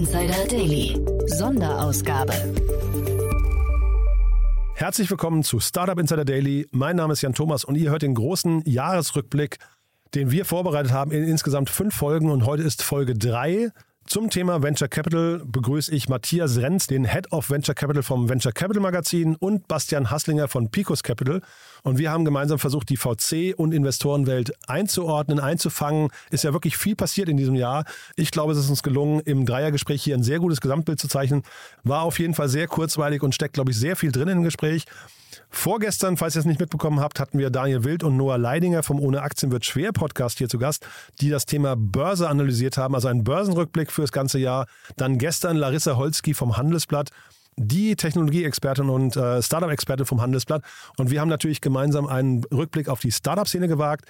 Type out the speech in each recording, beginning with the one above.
Insider Daily. Sonderausgabe. Herzlich willkommen zu Startup Insider Daily. Mein Name ist Jan Thomas und ihr hört den großen Jahresrückblick, den wir vorbereitet haben in insgesamt fünf Folgen und heute ist Folge drei. Zum Thema Venture Capital begrüße ich Matthias Renz, den Head of Venture Capital vom Venture Capital Magazin und Bastian Hasslinger von Picos Capital. Und wir haben gemeinsam versucht, die VC- und Investorenwelt einzuordnen, einzufangen. Ist ja wirklich viel passiert in diesem Jahr. Ich glaube, es ist uns gelungen, im Dreiergespräch hier ein sehr gutes Gesamtbild zu zeichnen. War auf jeden Fall sehr kurzweilig und steckt, glaube ich, sehr viel drin im Gespräch. Vorgestern, falls ihr es nicht mitbekommen habt, hatten wir Daniel Wild und Noah Leidinger vom Ohne Aktien wird schwer Podcast hier zu Gast, die das Thema Börse analysiert haben, also einen Börsenrückblick für das ganze Jahr. Dann gestern Larissa Holzki vom Handelsblatt die Technologieexpertin und äh, Startup-Expertin vom Handelsblatt. Und wir haben natürlich gemeinsam einen Rückblick auf die Startup-Szene gewagt.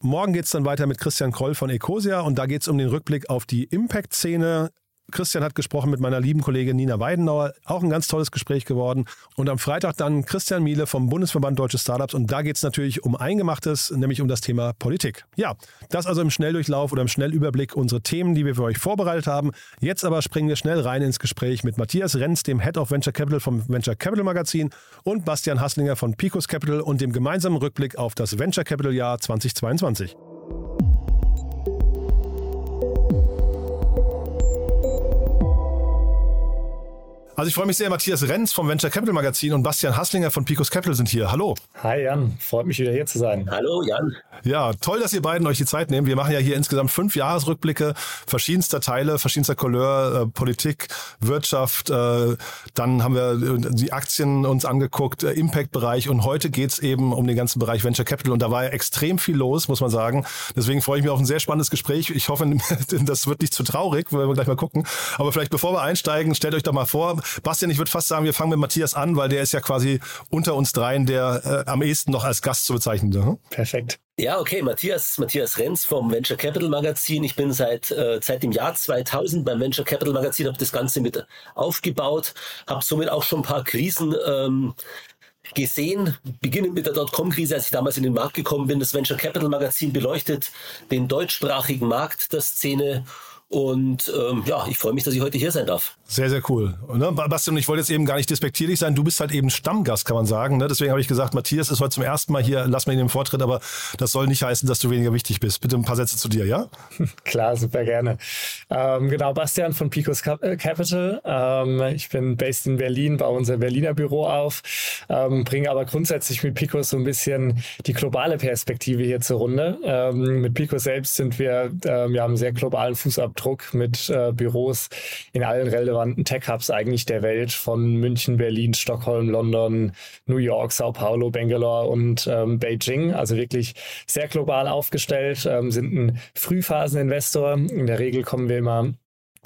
Morgen geht es dann weiter mit Christian Kroll von Ecosia und da geht es um den Rückblick auf die Impact-Szene, Christian hat gesprochen mit meiner lieben Kollegin Nina Weidenauer. Auch ein ganz tolles Gespräch geworden. Und am Freitag dann Christian Miele vom Bundesverband Deutsche Startups. Und da geht es natürlich um Eingemachtes, nämlich um das Thema Politik. Ja, das also im Schnelldurchlauf oder im Schnellüberblick unsere Themen, die wir für euch vorbereitet haben. Jetzt aber springen wir schnell rein ins Gespräch mit Matthias Renz, dem Head of Venture Capital vom Venture Capital Magazin und Bastian Hasslinger von Picos Capital und dem gemeinsamen Rückblick auf das Venture Capital Jahr 2022. Also ich freue mich sehr, Matthias Renz vom Venture Capital Magazin und Bastian Hasslinger von Picos Capital sind hier. Hallo. Hi Jan, freut mich wieder hier zu sein. Hallo Jan. Ja, toll, dass ihr beiden euch die Zeit nehmt. Wir machen ja hier insgesamt fünf Jahresrückblicke verschiedenster Teile, verschiedenster Couleur, äh, Politik, Wirtschaft. Äh, dann haben wir äh, die Aktien uns angeguckt, äh, Impact-Bereich und heute geht's eben um den ganzen Bereich Venture Capital und da war ja extrem viel los, muss man sagen. Deswegen freue ich mich auf ein sehr spannendes Gespräch. Ich hoffe, das wird nicht zu traurig, weil wir gleich mal gucken. Aber vielleicht bevor wir einsteigen, stellt euch doch mal vor, Bastian, ich würde fast sagen, wir fangen mit Matthias an, weil der ist ja quasi unter uns dreien der äh, am ehesten noch als Gast zu bezeichnen. Ne? Perfekt. Ja, okay, Matthias, Matthias Renz vom Venture Capital Magazin. Ich bin seit, äh, seit dem Jahr 2000 beim Venture Capital Magazin, habe das Ganze mit aufgebaut, habe somit auch schon ein paar Krisen ähm, gesehen, beginnend mit der Dotcom-Krise, als ich damals in den Markt gekommen bin. Das Venture Capital Magazin beleuchtet den deutschsprachigen Markt der Szene und ähm, ja, ich freue mich, dass ich heute hier sein darf. Sehr, sehr cool. Und, ne, Bastian, ich wollte jetzt eben gar nicht despektierlich sein. Du bist halt eben Stammgast, kann man sagen. Ne? Deswegen habe ich gesagt, Matthias ist heute zum ersten Mal hier. Lass mal ihn im Vortritt, aber das soll nicht heißen, dass du weniger wichtig bist. Bitte ein paar Sätze zu dir, ja? Klar, super gerne. Ähm, genau, Bastian von Picos äh, Capital. Ähm, ich bin based in Berlin, baue unser Berliner Büro auf, ähm, bringe aber grundsätzlich mit Picos so ein bisschen die globale Perspektive hier zur Runde. Ähm, mit Picos selbst sind wir, äh, wir haben einen sehr globalen Fußabdruck Druck mit äh, Büros in allen relevanten Tech-Hubs eigentlich der Welt, von München, Berlin, Stockholm, London, New York, Sao Paulo, Bangalore und ähm, Beijing. Also wirklich sehr global aufgestellt, ähm, sind ein Frühphaseninvestor. In der Regel kommen wir immer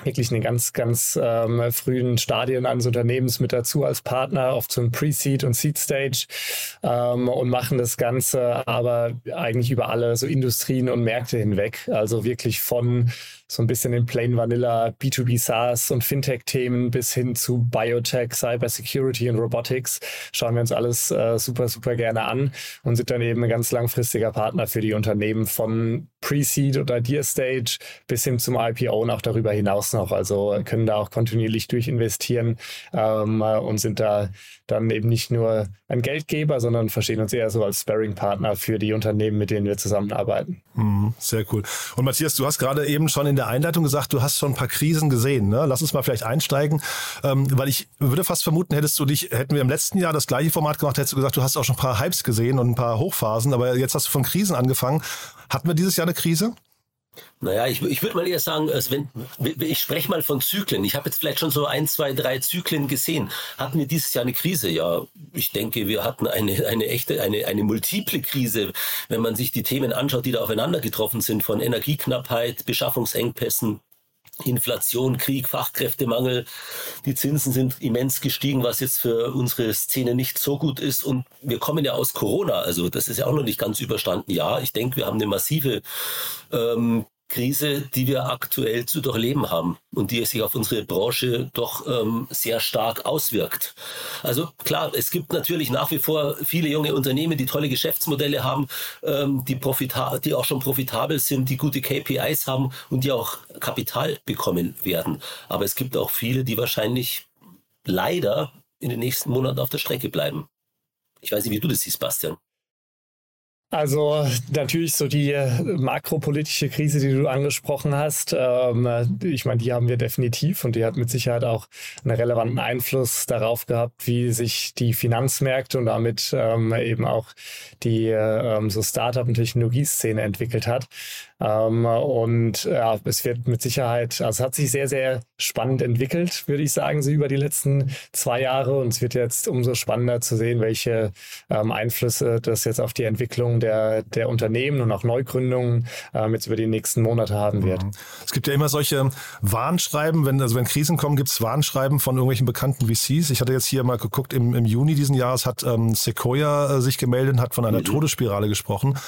wirklich in den ganz, ganz ähm, frühen Stadien eines Unternehmens mit dazu als Partner, oft zum Pre-Seed und Seed-Stage ähm, und machen das Ganze aber eigentlich über alle so Industrien und Märkte hinweg. Also wirklich von so ein bisschen in Plain Vanilla B2B SaaS und Fintech-Themen bis hin zu Biotech, Cybersecurity und Robotics schauen wir uns alles äh, super, super gerne an und sind dann eben ein ganz langfristiger Partner für die Unternehmen von Pre-Seed oder Dear Stage bis hin zum IPO und auch darüber hinaus noch. Also können da auch kontinuierlich durchinvestieren ähm, und sind da dann eben nicht nur ein Geldgeber, sondern verstehen uns eher so als Sparring-Partner für die Unternehmen, mit denen wir zusammenarbeiten. Mhm, sehr cool. Und Matthias, du hast gerade eben schon in der Einleitung gesagt, du hast schon ein paar Krisen gesehen. Ne? Lass uns mal vielleicht einsteigen, ähm, weil ich würde fast vermuten, hättest du dich, hätten wir im letzten Jahr das gleiche Format gemacht, hättest du gesagt, du hast auch schon ein paar Hypes gesehen und ein paar Hochphasen, aber jetzt hast du von Krisen angefangen. Hatten wir dieses Jahr eine Krise? Naja, ich, ich würde mal eher sagen, also wenn, ich spreche mal von Zyklen. Ich habe jetzt vielleicht schon so ein, zwei, drei Zyklen gesehen. Hatten wir dieses Jahr eine Krise? Ja, ich denke, wir hatten eine, eine echte, eine, eine multiple Krise, wenn man sich die Themen anschaut, die da aufeinander getroffen sind, von Energieknappheit, Beschaffungsengpässen, Inflation, Krieg, Fachkräftemangel. Die Zinsen sind immens gestiegen, was jetzt für unsere Szene nicht so gut ist. Und wir kommen ja aus Corona, also das ist ja auch noch nicht ganz überstanden. Ja, ich denke, wir haben eine massive ähm, Krise, die wir aktuell zu durchleben haben und die sich auf unsere Branche doch ähm, sehr stark auswirkt. Also klar, es gibt natürlich nach wie vor viele junge Unternehmen, die tolle Geschäftsmodelle haben, ähm, die, profita die auch schon profitabel sind, die gute KPIs haben und die auch Kapital bekommen werden. Aber es gibt auch viele, die wahrscheinlich leider in den nächsten Monaten auf der Strecke bleiben. Ich weiß nicht, wie du das siehst, Bastian. Also natürlich so die äh, makropolitische Krise, die du angesprochen hast. Ähm, ich meine, die haben wir definitiv und die hat mit Sicherheit auch einen relevanten Einfluss darauf gehabt, wie sich die Finanzmärkte und damit ähm, eben auch die ähm, so Startup- und Technologieszene entwickelt hat. Ähm, und ja, es wird mit Sicherheit, also es hat sich sehr, sehr spannend entwickelt, würde ich sagen, so über die letzten zwei Jahre. Und es wird jetzt umso spannender zu sehen, welche ähm, Einflüsse das jetzt auf die Entwicklung der, der Unternehmen und auch Neugründungen ähm, jetzt über die nächsten Monate haben wird. Mhm. Es gibt ja immer solche Warnschreiben, wenn, also wenn Krisen kommen, gibt es Warnschreiben von irgendwelchen bekannten VCs. Ich hatte jetzt hier mal geguckt, im, im Juni diesen Jahres hat ähm, Sequoia äh, sich gemeldet, hat von einer mhm. Todesspirale gesprochen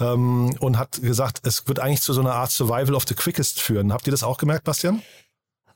ähm, und hat gesagt, es wird wird eigentlich zu so einer Art Survival of the Quickest führen. Habt ihr das auch gemerkt, Bastian?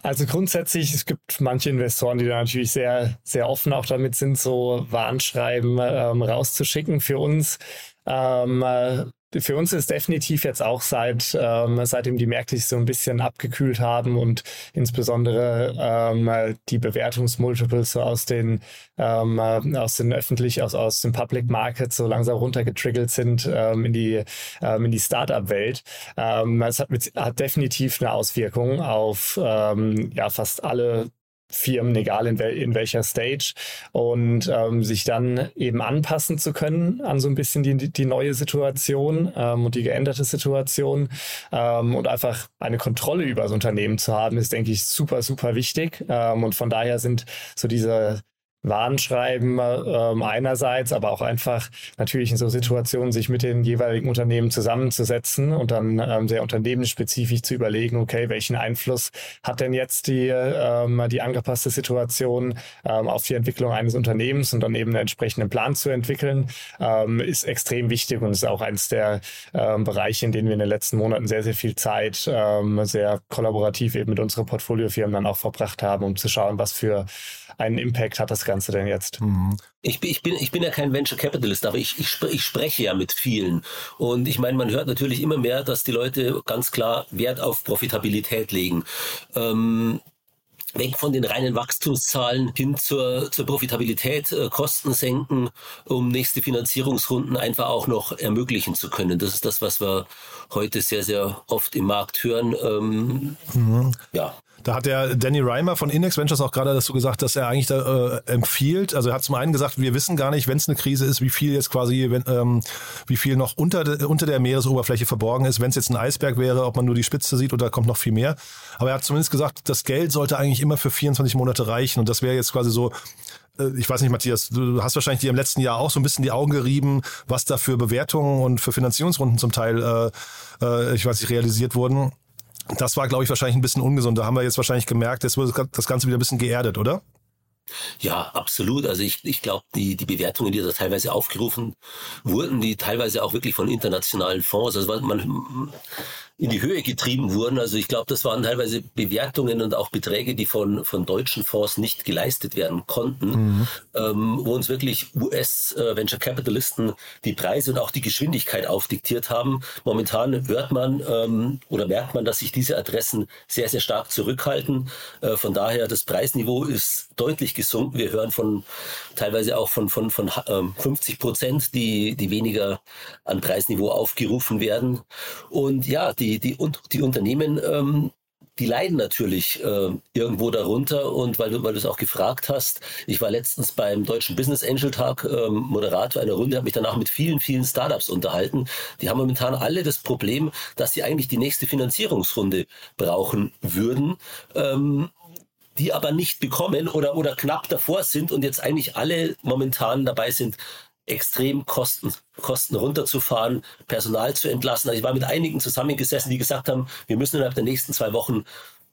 Also grundsätzlich, es gibt manche Investoren, die da natürlich sehr, sehr offen auch damit sind, so Warnschreiben ähm, rauszuschicken. Für uns ähm, äh, für uns ist definitiv jetzt auch seit ähm, seitdem die Märkte sich so ein bisschen abgekühlt haben und insbesondere ähm, die Bewertungsmultiples so aus den ähm, äh, aus den öffentlich aus aus den Public Markets so langsam runtergetriggelt sind ähm, in die ähm, in die Startup Welt. Ähm, es hat, mit, hat definitiv eine Auswirkung auf ähm, ja fast alle Firmen, egal in, wel in welcher Stage, und ähm, sich dann eben anpassen zu können an so ein bisschen die, die neue Situation ähm, und die geänderte Situation ähm, und einfach eine Kontrolle über das Unternehmen zu haben, ist, denke ich, super, super wichtig. Ähm, und von daher sind so diese Warnschreiben ähm, einerseits, aber auch einfach natürlich in so Situationen sich mit den jeweiligen Unternehmen zusammenzusetzen und dann ähm, sehr unternehmensspezifisch zu überlegen, okay, welchen Einfluss hat denn jetzt die, ähm, die angepasste Situation ähm, auf die Entwicklung eines Unternehmens und dann eben einen entsprechenden Plan zu entwickeln, ähm, ist extrem wichtig und ist auch eines der ähm, Bereiche, in denen wir in den letzten Monaten sehr, sehr viel Zeit ähm, sehr kollaborativ eben mit unseren Portfoliofirmen dann auch verbracht haben, um zu schauen, was für einen Impact hat das Ganze denn jetzt? Mhm. Ich, ich, bin, ich bin ja kein Venture Capitalist, aber ich, ich, ich spreche ja mit vielen. Und ich meine, man hört natürlich immer mehr, dass die Leute ganz klar Wert auf Profitabilität legen. Ähm, weg von den reinen Wachstumszahlen hin zur, zur Profitabilität, äh, Kosten senken, um nächste Finanzierungsrunden einfach auch noch ermöglichen zu können. Das ist das, was wir heute sehr, sehr oft im Markt hören. Ähm, mhm. Ja. Da hat der Danny Reimer von Index Ventures auch gerade dazu gesagt, dass er eigentlich da, äh, empfiehlt. Also er hat zum einen gesagt, wir wissen gar nicht, wenn es eine Krise ist, wie viel jetzt quasi, wenn, ähm, wie viel noch unter, de, unter der Meeresoberfläche verborgen ist. Wenn es jetzt ein Eisberg wäre, ob man nur die Spitze sieht oder kommt noch viel mehr. Aber er hat zumindest gesagt, das Geld sollte eigentlich immer für 24 Monate reichen. Und das wäre jetzt quasi so äh, ich weiß nicht, Matthias, du hast wahrscheinlich dir im letzten Jahr auch so ein bisschen die Augen gerieben, was da für Bewertungen und für Finanzierungsrunden zum Teil, äh, äh, ich weiß nicht, realisiert wurden. Das war, glaube ich, wahrscheinlich ein bisschen ungesund. Da haben wir jetzt wahrscheinlich gemerkt, jetzt wird das Ganze wieder ein bisschen geerdet, oder? Ja, absolut. Also ich, ich glaube, die, die Bewertungen, die da teilweise aufgerufen wurden, die teilweise auch wirklich von internationalen Fonds, also man, in die Höhe getrieben wurden. Also ich glaube, das waren teilweise Bewertungen und auch Beträge, die von, von deutschen Fonds nicht geleistet werden konnten, mhm. ähm, wo uns wirklich US-Venture äh, Capitalisten die Preise und auch die Geschwindigkeit aufdiktiert haben. Momentan hört man ähm, oder merkt man, dass sich diese Adressen sehr, sehr stark zurückhalten. Äh, von daher, das Preisniveau ist deutlich gesunken. Wir hören von teilweise auch von, von, von ähm, 50 Prozent, die, die weniger an Preisniveau aufgerufen werden. Und ja, die die, die, die Unternehmen, ähm, die leiden natürlich äh, irgendwo darunter. Und weil du, weil es auch gefragt hast, ich war letztens beim Deutschen Business Angel Tag ähm, Moderator einer Runde, habe mich danach mit vielen, vielen Startups unterhalten. Die haben momentan alle das Problem, dass sie eigentlich die nächste Finanzierungsrunde brauchen würden. Ähm, die aber nicht bekommen oder, oder knapp davor sind und jetzt eigentlich alle momentan dabei sind, extrem Kosten, Kosten runterzufahren, Personal zu entlassen. Also ich war mit einigen zusammengesessen, die gesagt haben, wir müssen innerhalb der nächsten zwei Wochen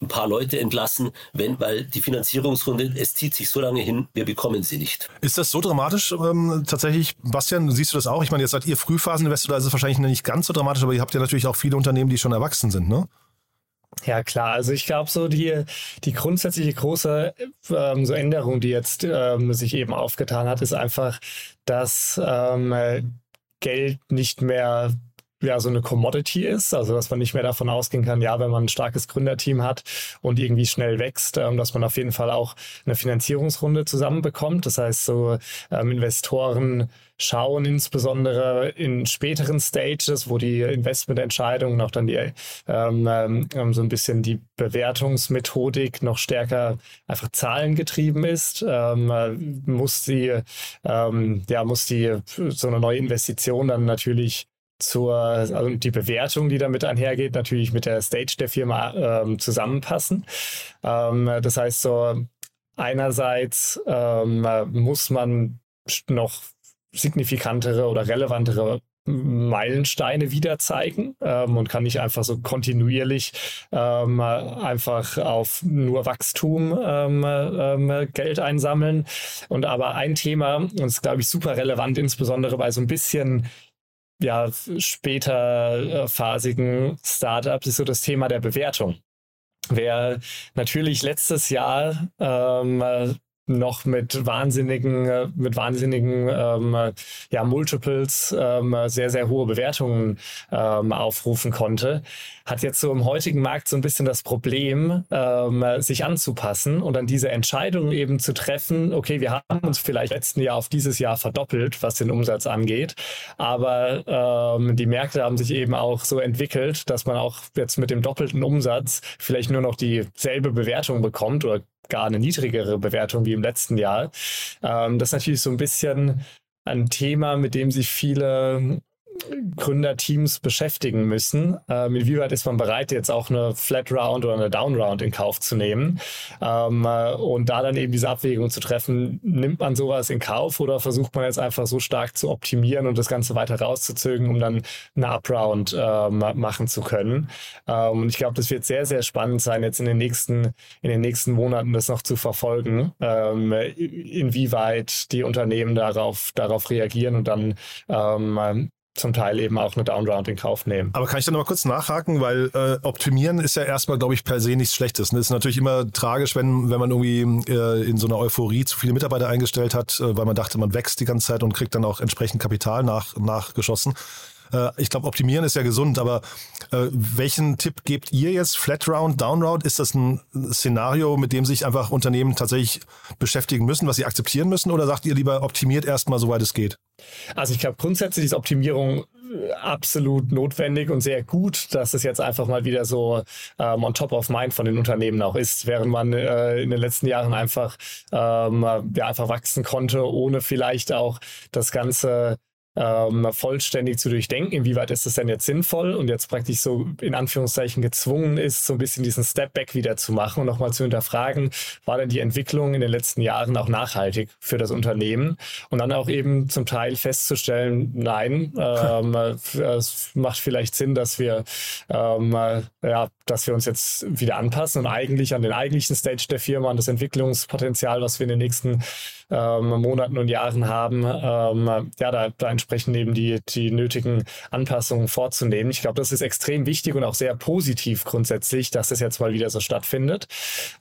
ein paar Leute entlassen, wenn, weil die Finanzierungsrunde, es zieht sich so lange hin, wir bekommen sie nicht. Ist das so dramatisch ähm, tatsächlich? Bastian, siehst du das auch? Ich meine, jetzt seid ihr Frühphaseninvestor, da ist es wahrscheinlich nicht ganz so dramatisch, aber ihr habt ja natürlich auch viele Unternehmen, die schon erwachsen sind, ne? Ja, klar. Also ich glaube, so die, die grundsätzliche große ähm, so Änderung, die jetzt ähm, sich eben aufgetan hat, ist einfach, dass ähm, Geld nicht mehr ja so eine Commodity ist, also dass man nicht mehr davon ausgehen kann, ja, wenn man ein starkes Gründerteam hat und irgendwie schnell wächst, ähm, dass man auf jeden Fall auch eine Finanzierungsrunde zusammenbekommt. Das heißt, so ähm, Investoren schauen insbesondere in späteren Stages, wo die Investmententscheidungen auch dann die ähm, ähm, so ein bisschen die Bewertungsmethodik noch stärker einfach zahlengetrieben ist, ähm, muss die ähm, ja muss die so eine neue Investition dann natürlich zur, also die Bewertung, die damit einhergeht, natürlich mit der Stage der Firma ähm, zusammenpassen. Ähm, das heißt so, einerseits ähm, muss man noch signifikantere oder relevantere Meilensteine wieder zeigen ähm, und kann nicht einfach so kontinuierlich ähm, einfach auf nur Wachstum ähm, ähm Geld einsammeln. Und aber ein Thema, und das ist, glaube ich, super relevant, insbesondere bei so ein bisschen ja, später äh, phasigen Startups ist so das Thema der Bewertung. Wer natürlich letztes Jahr ähm, noch mit wahnsinnigen, äh, mit wahnsinnigen ähm, ja, Multiples ähm, sehr, sehr hohe Bewertungen ähm, aufrufen konnte, hat jetzt so im heutigen Markt so ein bisschen das Problem, ähm, sich anzupassen und dann diese Entscheidung eben zu treffen, okay, wir haben uns vielleicht letzten Jahr auf dieses Jahr verdoppelt, was den Umsatz angeht, aber ähm, die Märkte haben sich eben auch so entwickelt, dass man auch jetzt mit dem doppelten Umsatz vielleicht nur noch dieselbe Bewertung bekommt oder gar eine niedrigere Bewertung wie im letzten Jahr. Ähm, das ist natürlich so ein bisschen ein Thema, mit dem sich viele Gründerteams beschäftigen müssen. Ähm, inwieweit ist man bereit, jetzt auch eine Flat Round oder eine Down Round in Kauf zu nehmen? Ähm, äh, und da dann eben diese Abwägung zu treffen, nimmt man sowas in Kauf oder versucht man jetzt einfach so stark zu optimieren und das Ganze weiter rauszuzögern, um dann eine Up-Round ähm, machen zu können? Ähm, und ich glaube, das wird sehr, sehr spannend sein, jetzt in den nächsten, in den nächsten Monaten das noch zu verfolgen, ähm, inwieweit die Unternehmen darauf, darauf reagieren und dann ähm, zum Teil eben auch eine Downround in Kauf nehmen. Aber kann ich da noch mal kurz nachhaken, weil äh, optimieren ist ja erstmal, glaube ich, per se nichts Schlechtes. Ne? Es ist natürlich immer tragisch, wenn, wenn man irgendwie äh, in so einer Euphorie zu viele Mitarbeiter eingestellt hat, äh, weil man dachte, man wächst die ganze Zeit und kriegt dann auch entsprechend Kapital nach, nachgeschossen. Äh, ich glaube, optimieren ist ja gesund, aber äh, welchen Tipp gebt ihr jetzt? Flat Round, Down Round? Ist das ein Szenario, mit dem sich einfach Unternehmen tatsächlich beschäftigen müssen, was sie akzeptieren müssen? Oder sagt ihr lieber, optimiert erstmal, soweit es geht? Also ich glaube, grundsätzlich ist Optimierung äh, absolut notwendig und sehr gut, dass es jetzt einfach mal wieder so ähm, on top of mind von den Unternehmen auch ist, während man äh, in den letzten Jahren einfach ähm, ja, einfach wachsen konnte, ohne vielleicht auch das ganze ähm, vollständig zu durchdenken, inwieweit ist das denn jetzt sinnvoll und jetzt praktisch so in Anführungszeichen gezwungen ist, so ein bisschen diesen Step Back wieder zu machen und nochmal zu hinterfragen, war denn die Entwicklung in den letzten Jahren auch nachhaltig für das Unternehmen? Und dann auch eben zum Teil festzustellen, nein, ähm, es macht vielleicht Sinn, dass wir ähm, ja, dass wir uns jetzt wieder anpassen und eigentlich an den eigentlichen Stage der Firma, an das Entwicklungspotenzial, was wir in den nächsten ähm, Monaten und Jahren haben, ähm, ja, da, da entsprechend eben die, die nötigen Anpassungen vorzunehmen. Ich glaube, das ist extrem wichtig und auch sehr positiv grundsätzlich, dass das jetzt mal wieder so stattfindet.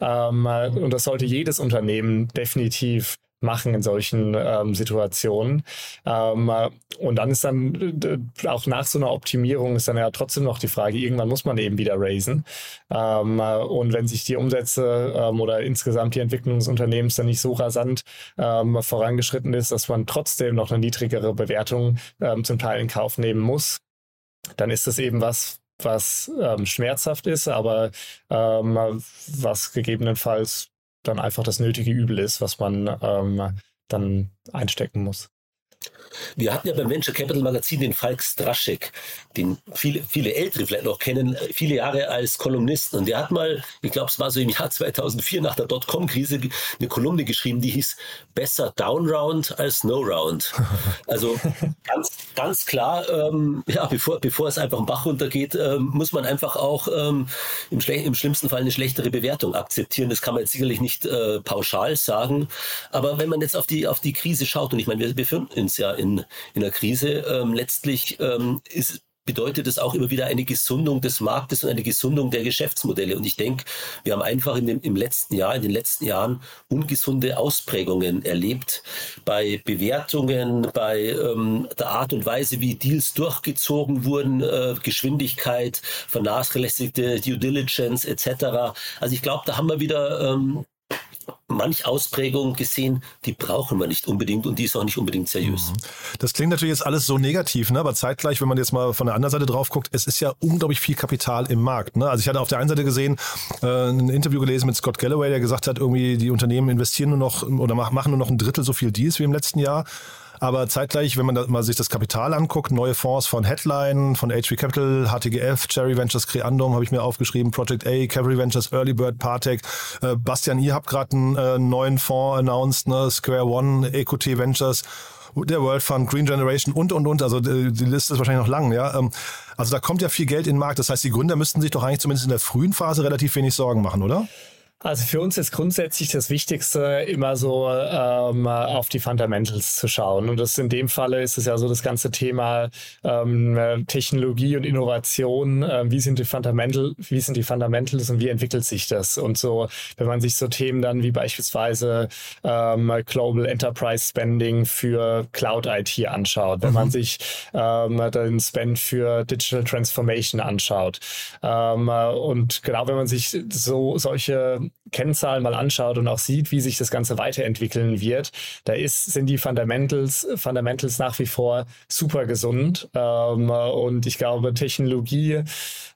Ähm, und das sollte jedes Unternehmen definitiv machen in solchen ähm, Situationen. Ähm, und dann ist dann äh, auch nach so einer Optimierung ist dann ja trotzdem noch die Frage, irgendwann muss man eben wieder raisen. Ähm, und wenn sich die Umsätze ähm, oder insgesamt die Entwicklung des Unternehmens dann nicht so rasant ähm, vorangeschritten ist, dass man trotzdem noch eine niedrigere Bewertung ähm, zum Teil in Kauf nehmen muss, dann ist das eben was, was schmerzhaft ist, aber was gegebenenfalls dann einfach das nötige Übel ist, was man ähm, dann einstecken muss. Wir hatten ja beim Venture Capital Magazin den Falk Straschek, den viele, viele Ältere vielleicht noch kennen, viele Jahre als Kolumnisten. Und der hat mal, ich glaube, es war so im Jahr 2004 nach der Dotcom-Krise, eine Kolumne geschrieben, die hieß Besser Down Round als No Round. Also ganz, ganz klar, ähm, ja, bevor, bevor es einfach einen Bach runtergeht, ähm, muss man einfach auch ähm, im, im, schlimmsten Fall eine schlechtere Bewertung akzeptieren. Das kann man jetzt sicherlich nicht äh, pauschal sagen. Aber wenn man jetzt auf die, auf die Krise schaut, und ich meine, wir befinden uns ja in, in der Krise, ähm, letztlich ähm, ist bedeutet es auch immer wieder eine Gesundung des Marktes und eine Gesundung der Geschäftsmodelle. Und ich denke, wir haben einfach in dem, im letzten Jahr, in den letzten Jahren ungesunde Ausprägungen erlebt bei Bewertungen, bei ähm, der Art und Weise, wie Deals durchgezogen wurden, äh, Geschwindigkeit, vernachlässigte Due Diligence etc. Also ich glaube, da haben wir wieder ähm, manch Ausprägung gesehen, die brauchen wir nicht unbedingt und die ist auch nicht unbedingt seriös. Mhm. Das klingt natürlich jetzt alles so negativ, ne? aber zeitgleich, wenn man jetzt mal von der anderen Seite drauf guckt, es ist ja unglaublich viel Kapital im Markt. Ne? Also ich hatte auf der einen Seite gesehen, äh, ein Interview gelesen mit Scott Galloway, der gesagt hat, irgendwie die Unternehmen investieren nur noch oder machen nur noch ein Drittel so viel Deals wie im letzten Jahr. Aber zeitgleich, wenn man da mal sich das Kapital anguckt, neue Fonds von Headline, von HV Capital, HTGF, Cherry Ventures, Creandum habe ich mir aufgeschrieben, Project A, Cavalry Ventures, Early Bird, Partec. Äh, Bastian, ihr habt gerade einen äh, neuen Fonds announced, ne? Square One, EQT Ventures der World Fund, Green Generation und, und, und. Also die, die Liste ist wahrscheinlich noch lang, ja. Ähm, also da kommt ja viel Geld in den Markt. Das heißt, die Gründer müssten sich doch eigentlich zumindest in der frühen Phase relativ wenig Sorgen machen, oder? Also für uns ist grundsätzlich das Wichtigste, immer so ähm, auf die Fundamentals zu schauen. Und das in dem Falle ist es ja so das ganze Thema ähm, Technologie und Innovation. Äh, wie sind die Fundamental, wie sind die Fundamentals und wie entwickelt sich das? Und so, wenn man sich so Themen dann wie beispielsweise ähm, Global Enterprise Spending für Cloud IT anschaut, wenn mhm. man sich ähm, den Spend für Digital Transformation anschaut. Ähm, und genau, wenn man sich so solche Kennzahlen mal anschaut und auch sieht, wie sich das Ganze weiterentwickeln wird, da ist, sind die Fundamentals, Fundamentals nach wie vor super gesund. Ähm, und ich glaube, Technologie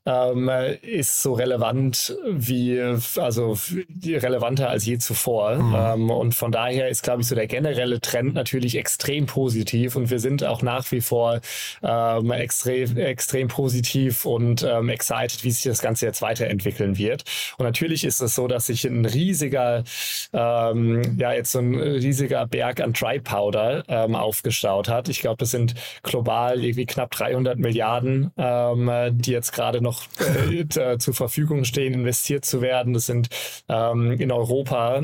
ähm, ist so relevant wie, also relevanter als je zuvor. Mhm. Ähm, und von daher ist, glaube ich, so der generelle Trend natürlich extrem positiv und wir sind auch nach wie vor ähm, extrem, extrem positiv und ähm, excited, wie sich das Ganze jetzt weiterentwickeln wird. Und natürlich ist es so, dass sich ein riesiger, ähm, ja, jetzt so ein riesiger Berg an Dry Powder ähm, aufgestaut hat. Ich glaube, das sind global irgendwie knapp 300 Milliarden, ähm, die jetzt gerade noch äh, zur Verfügung stehen, investiert zu werden. Das sind ähm, in Europa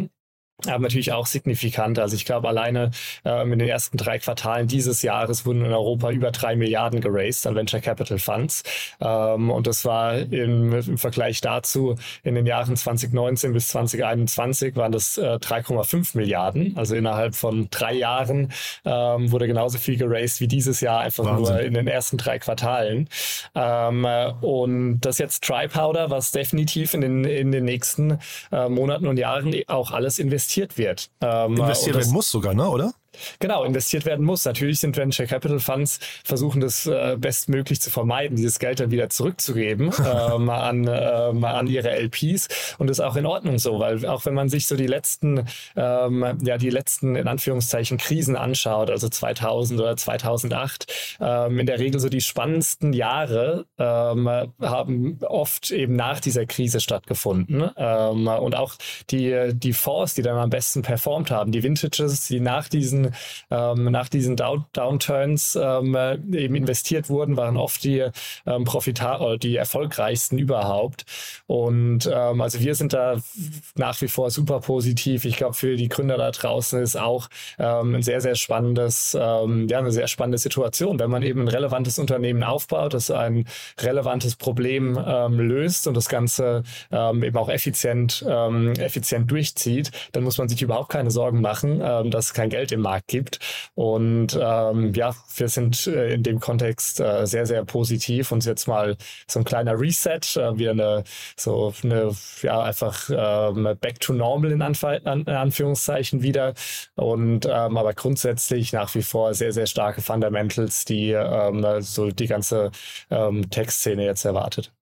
aber natürlich auch signifikant. Also ich glaube, alleine ähm, in den ersten drei Quartalen dieses Jahres wurden in Europa über drei Milliarden geraced an Venture Capital Funds. Ähm, und das war im, im, Vergleich dazu in den Jahren 2019 bis 2021 waren das äh, 3,5 Milliarden. Also innerhalb von drei Jahren ähm, wurde genauso viel geraced wie dieses Jahr, einfach Wahnsinn. nur in den ersten drei Quartalen. Ähm, und das jetzt Dry Powder, was definitiv in den, in den nächsten äh, Monaten und Jahren auch alles investiert investiert wird. Ähm, investiert werden muss sogar, ne, oder? Genau, investiert werden muss. Natürlich sind Venture Capital Funds versuchen das äh, bestmöglich zu vermeiden, dieses Geld dann wieder zurückzugeben ähm, an, ähm, an ihre LPs und das ist auch in Ordnung so, weil auch wenn man sich so die letzten, ähm, ja die letzten in Anführungszeichen Krisen anschaut, also 2000 oder 2008, ähm, in der Regel so die spannendsten Jahre ähm, haben oft eben nach dieser Krise stattgefunden ähm, und auch die die Fonds, die dann am besten performt haben, die Vintages, die nach diesen ähm, nach diesen Down Downturns ähm, äh, eben investiert wurden, waren oft die ähm, profitar die erfolgreichsten überhaupt. Und ähm, also wir sind da nach wie vor super positiv. Ich glaube, für die Gründer da draußen ist auch ähm, ein sehr, sehr spannendes, ähm, ja, eine sehr spannende Situation, wenn man eben ein relevantes Unternehmen aufbaut, das ein relevantes Problem ähm, löst und das Ganze ähm, eben auch effizient, ähm, effizient durchzieht, dann muss man sich überhaupt keine Sorgen machen, ähm, dass kein Geld im Markt Markt gibt. Und ähm, ja, wir sind äh, in dem Kontext äh, sehr, sehr positiv und jetzt mal so ein kleiner Reset, äh, wieder eine so eine, ja, einfach ähm, back to normal in, Anf in Anführungszeichen wieder. Und ähm, aber grundsätzlich nach wie vor sehr, sehr starke Fundamentals, die ähm, so die ganze ähm, Tech-Szene jetzt erwartet.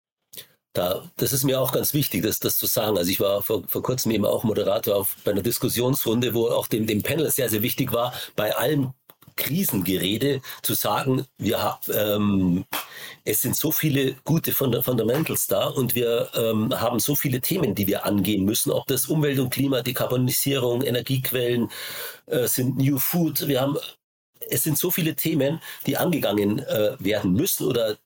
Da, das ist mir auch ganz wichtig, das, das zu sagen. Also ich war vor, vor kurzem eben auch Moderator auf, bei einer Diskussionsrunde, wo auch dem, dem Panel sehr, sehr wichtig war, bei allem Krisengerede zu sagen, wir ähm, es sind so viele gute Fundamentals da und wir ähm, haben so viele Themen, die wir angehen müssen, ob das Umwelt und Klima, Dekarbonisierung, Energiequellen äh, sind, New Food. Wir haben, es sind so viele Themen, die angegangen äh, werden müssen oder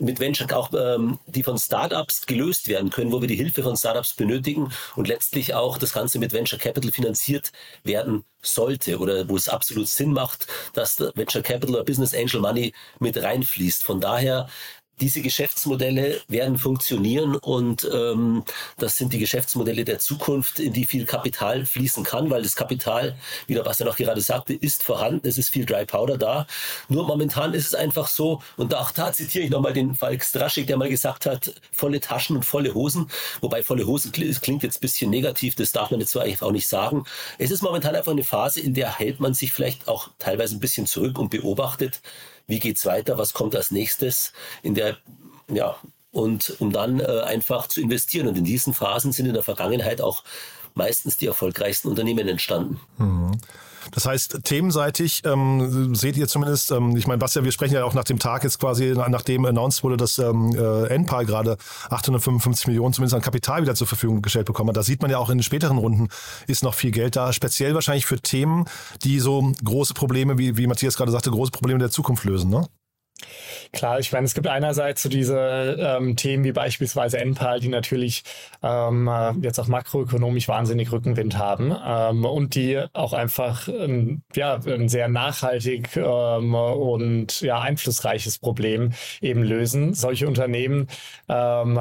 mit Venture auch, ähm, die von Startups gelöst werden können, wo wir die Hilfe von Startups benötigen und letztlich auch das Ganze mit Venture Capital finanziert werden sollte oder wo es absolut Sinn macht, dass Venture Capital oder Business Angel Money mit reinfließt. Von daher diese Geschäftsmodelle werden funktionieren und ähm, das sind die Geschäftsmodelle der Zukunft, in die viel Kapital fließen kann, weil das Kapital, wie der Bastian auch gerade sagte, ist vorhanden, es ist viel Dry Powder da. Nur momentan ist es einfach so, und auch da zitiere ich nochmal den Falk Straschik, der mal gesagt hat, volle Taschen und volle Hosen, wobei volle Hosen klingt jetzt ein bisschen negativ, das darf man jetzt so eigentlich auch nicht sagen. Es ist momentan einfach eine Phase, in der hält man sich vielleicht auch teilweise ein bisschen zurück und beobachtet, wie geht's weiter, was kommt als nächstes in der, ja, und um dann äh, einfach zu investieren. Und in diesen Phasen sind in der Vergangenheit auch meistens die erfolgreichsten Unternehmen entstanden. Mhm. Das heißt, themenseitig ähm, seht ihr zumindest, ähm, ich meine, Bastian, wir sprechen ja auch nach dem Tag jetzt quasi, nachdem announced wurde, dass ähm, äh, NPAL gerade 855 Millionen zumindest an Kapital wieder zur Verfügung gestellt bekommen hat. Da sieht man ja auch in den späteren Runden ist noch viel Geld da, speziell wahrscheinlich für Themen, die so große Probleme, wie, wie Matthias gerade sagte, große Probleme der Zukunft lösen, ne? Klar, ich meine, es gibt einerseits so diese ähm, Themen wie beispielsweise NPAL, die natürlich ähm, äh, jetzt auch makroökonomisch wahnsinnig Rückenwind haben ähm, und die auch einfach ja, ein sehr nachhaltig ähm, und ja, einflussreiches Problem eben lösen. Solche Unternehmen ähm,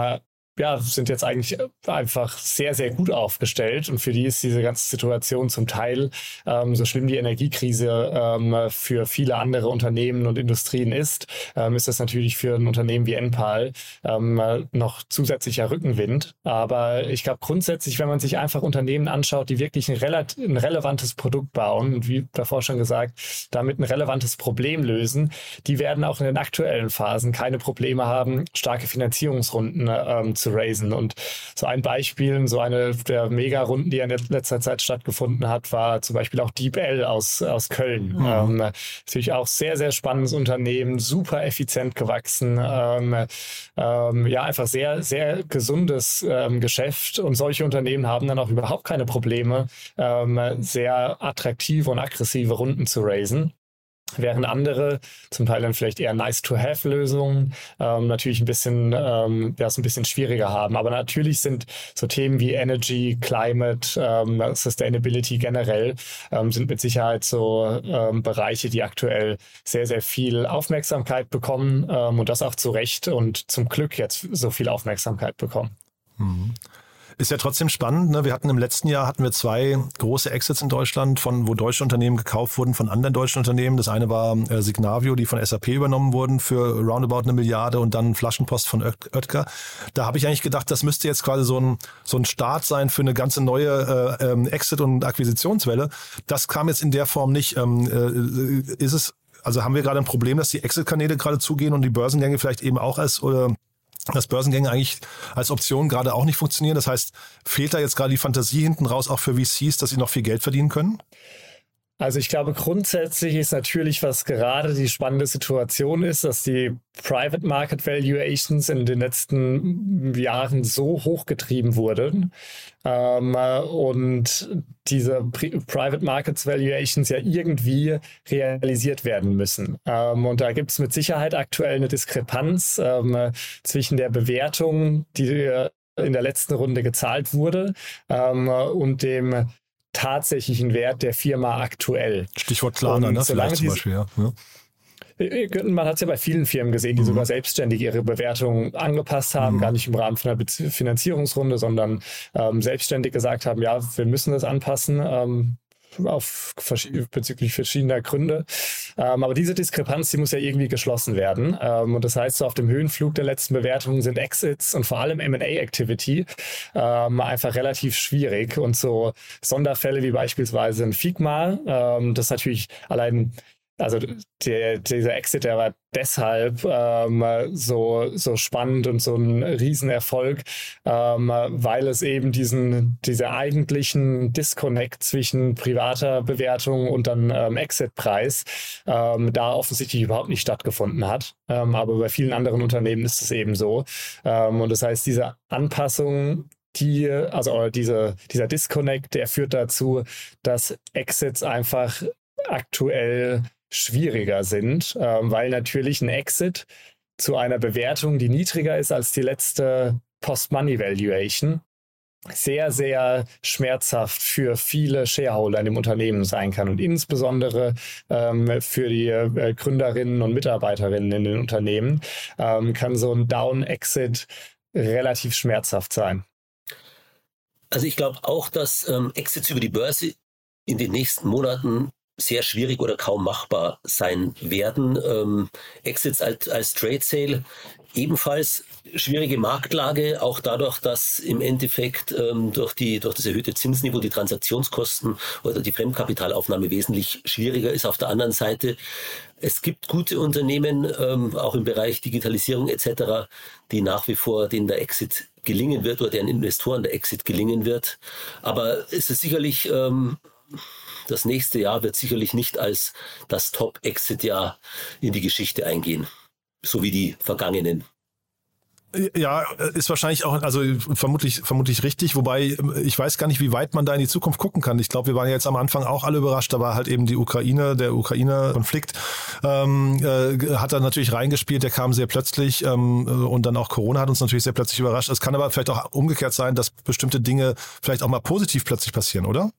ja, sind jetzt eigentlich einfach sehr, sehr gut aufgestellt. Und für die ist diese ganze Situation zum Teil, ähm, so schlimm die Energiekrise ähm, für viele andere Unternehmen und Industrien ist, ähm, ist das natürlich für ein Unternehmen wie Enpal ähm, noch zusätzlicher Rückenwind. Aber ich glaube grundsätzlich, wenn man sich einfach Unternehmen anschaut, die wirklich ein, ein relevantes Produkt bauen und wie davor schon gesagt, damit ein relevantes Problem lösen, die werden auch in den aktuellen Phasen keine Probleme haben, starke Finanzierungsrunden ähm, zu raisen. Und so ein Beispiel, so eine der Mega-Runden, die in letzter Zeit stattgefunden hat, war zum Beispiel auch DeepL aus, aus Köln. Mhm. Ähm, natürlich auch sehr, sehr spannendes Unternehmen, super effizient gewachsen. Ähm, ähm, ja, einfach sehr, sehr gesundes ähm, Geschäft. Und solche Unternehmen haben dann auch überhaupt keine Probleme, ähm, sehr attraktive und aggressive Runden zu raisen während andere zum Teil dann vielleicht eher nice-to-have-Lösungen ähm, natürlich ein bisschen, ähm, ja, es ein bisschen schwieriger haben. Aber natürlich sind so Themen wie Energy, Climate, ähm, Sustainability generell ähm, sind mit Sicherheit so ähm, Bereiche, die aktuell sehr, sehr viel Aufmerksamkeit bekommen ähm, und das auch zu Recht und zum Glück jetzt so viel Aufmerksamkeit bekommen. Mhm. Ist ja trotzdem spannend. Ne? Wir hatten im letzten Jahr hatten wir zwei große Exits in Deutschland, von wo deutsche Unternehmen gekauft wurden von anderen deutschen Unternehmen. Das eine war äh, Signavio, die von SAP übernommen wurden für roundabout eine Milliarde und dann Flaschenpost von Oetker. Da habe ich eigentlich gedacht, das müsste jetzt quasi so ein, so ein Start sein für eine ganze neue äh, ähm, Exit- und Akquisitionswelle. Das kam jetzt in der Form nicht. Ähm, äh, ist es also haben wir gerade ein Problem, dass die Exit-Kanäle gerade zugehen und die Börsengänge vielleicht eben auch als oder dass Börsengänge eigentlich als Option gerade auch nicht funktionieren. Das heißt, fehlt da jetzt gerade die Fantasie hinten raus auch für VCs, dass sie noch viel Geld verdienen können? Also ich glaube, grundsätzlich ist natürlich, was gerade die spannende Situation ist, dass die Private Market Valuations in den letzten Jahren so hochgetrieben wurden ähm, und diese Pri Private Markets Valuations ja irgendwie realisiert werden müssen. Ähm, und da gibt es mit Sicherheit aktuell eine Diskrepanz ähm, zwischen der Bewertung, die in der letzten Runde gezahlt wurde, ähm, und dem tatsächlichen Wert der Firma aktuell. Stichwort Klarna, ne? Vielleicht zum Beispiel, ja. ja. Äh, man hat es ja bei vielen Firmen gesehen, die mhm. sogar selbstständig ihre Bewertung angepasst haben, mhm. gar nicht im Rahmen von einer Finanzierungsrunde, sondern ähm, selbstständig gesagt haben, ja, wir müssen das anpassen. Ähm, auf bezüglich verschiedener Gründe. Ähm, aber diese Diskrepanz, die muss ja irgendwie geschlossen werden. Ähm, und das heißt, so auf dem Höhenflug der letzten Bewertungen sind Exits und vor allem M&A-Activity ähm, einfach relativ schwierig. Und so Sonderfälle wie beispielsweise ein Figma, ähm, das natürlich allein also der, dieser Exit, der war deshalb ähm, so, so spannend und so ein Riesenerfolg, ähm, weil es eben diesen, diese eigentlichen Disconnect zwischen privater Bewertung und dann ähm, Exit-Preis ähm, da offensichtlich überhaupt nicht stattgefunden hat. Ähm, aber bei vielen anderen Unternehmen ist es eben so. Ähm, und das heißt, diese Anpassung die, also diese, dieser Disconnect, der führt dazu, dass Exits einfach aktuell schwieriger sind, äh, weil natürlich ein Exit zu einer Bewertung, die niedriger ist als die letzte Post-Money-Valuation, sehr, sehr schmerzhaft für viele Shareholder in dem Unternehmen sein kann und insbesondere ähm, für die äh, Gründerinnen und Mitarbeiterinnen in den Unternehmen ähm, kann so ein Down-Exit relativ schmerzhaft sein. Also ich glaube auch, dass ähm, Exits über die Börse in den nächsten Monaten sehr schwierig oder kaum machbar sein werden. Ähm, Exits als, als Trade Sale ebenfalls schwierige Marktlage, auch dadurch, dass im Endeffekt ähm, durch, die, durch das erhöhte Zinsniveau die Transaktionskosten oder die Fremdkapitalaufnahme wesentlich schwieriger ist. Auf der anderen Seite, es gibt gute Unternehmen, ähm, auch im Bereich Digitalisierung etc., die nach wie vor denen der Exit gelingen wird oder deren Investoren der Exit gelingen wird. Aber es ist sicherlich ähm, das nächste Jahr wird sicherlich nicht als das Top-Exit-Jahr in die Geschichte eingehen, so wie die vergangenen. Ja, ist wahrscheinlich auch, also vermutlich, vermutlich richtig, wobei ich weiß gar nicht, wie weit man da in die Zukunft gucken kann. Ich glaube, wir waren jetzt am Anfang auch alle überrascht, da war halt eben die Ukraine, der Ukraine-Konflikt ähm, äh, hat da natürlich reingespielt, der kam sehr plötzlich ähm, und dann auch Corona hat uns natürlich sehr plötzlich überrascht. Es kann aber vielleicht auch umgekehrt sein, dass bestimmte Dinge vielleicht auch mal positiv plötzlich passieren, oder?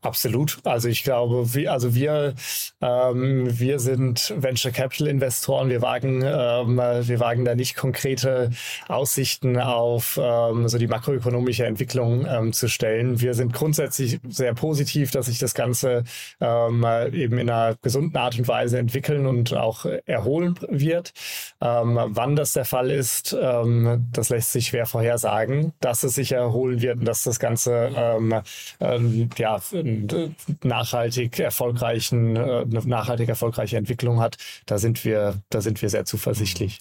Absolut. Also ich glaube, wir, also wir, ähm, wir sind Venture Capital Investoren. Wir wagen, ähm, wir wagen da nicht konkrete Aussichten auf ähm, so die makroökonomische Entwicklung ähm, zu stellen. Wir sind grundsätzlich sehr positiv, dass sich das Ganze ähm, eben in einer gesunden Art und Weise entwickeln und auch erholen wird. Ähm, wann das der Fall ist, ähm, das lässt sich schwer vorhersagen. Dass es sich erholen wird und dass das Ganze ähm, ähm, ja nachhaltig erfolgreichen, äh, eine nachhaltig erfolgreiche Entwicklung hat, da sind wir, da sind wir sehr zuversichtlich.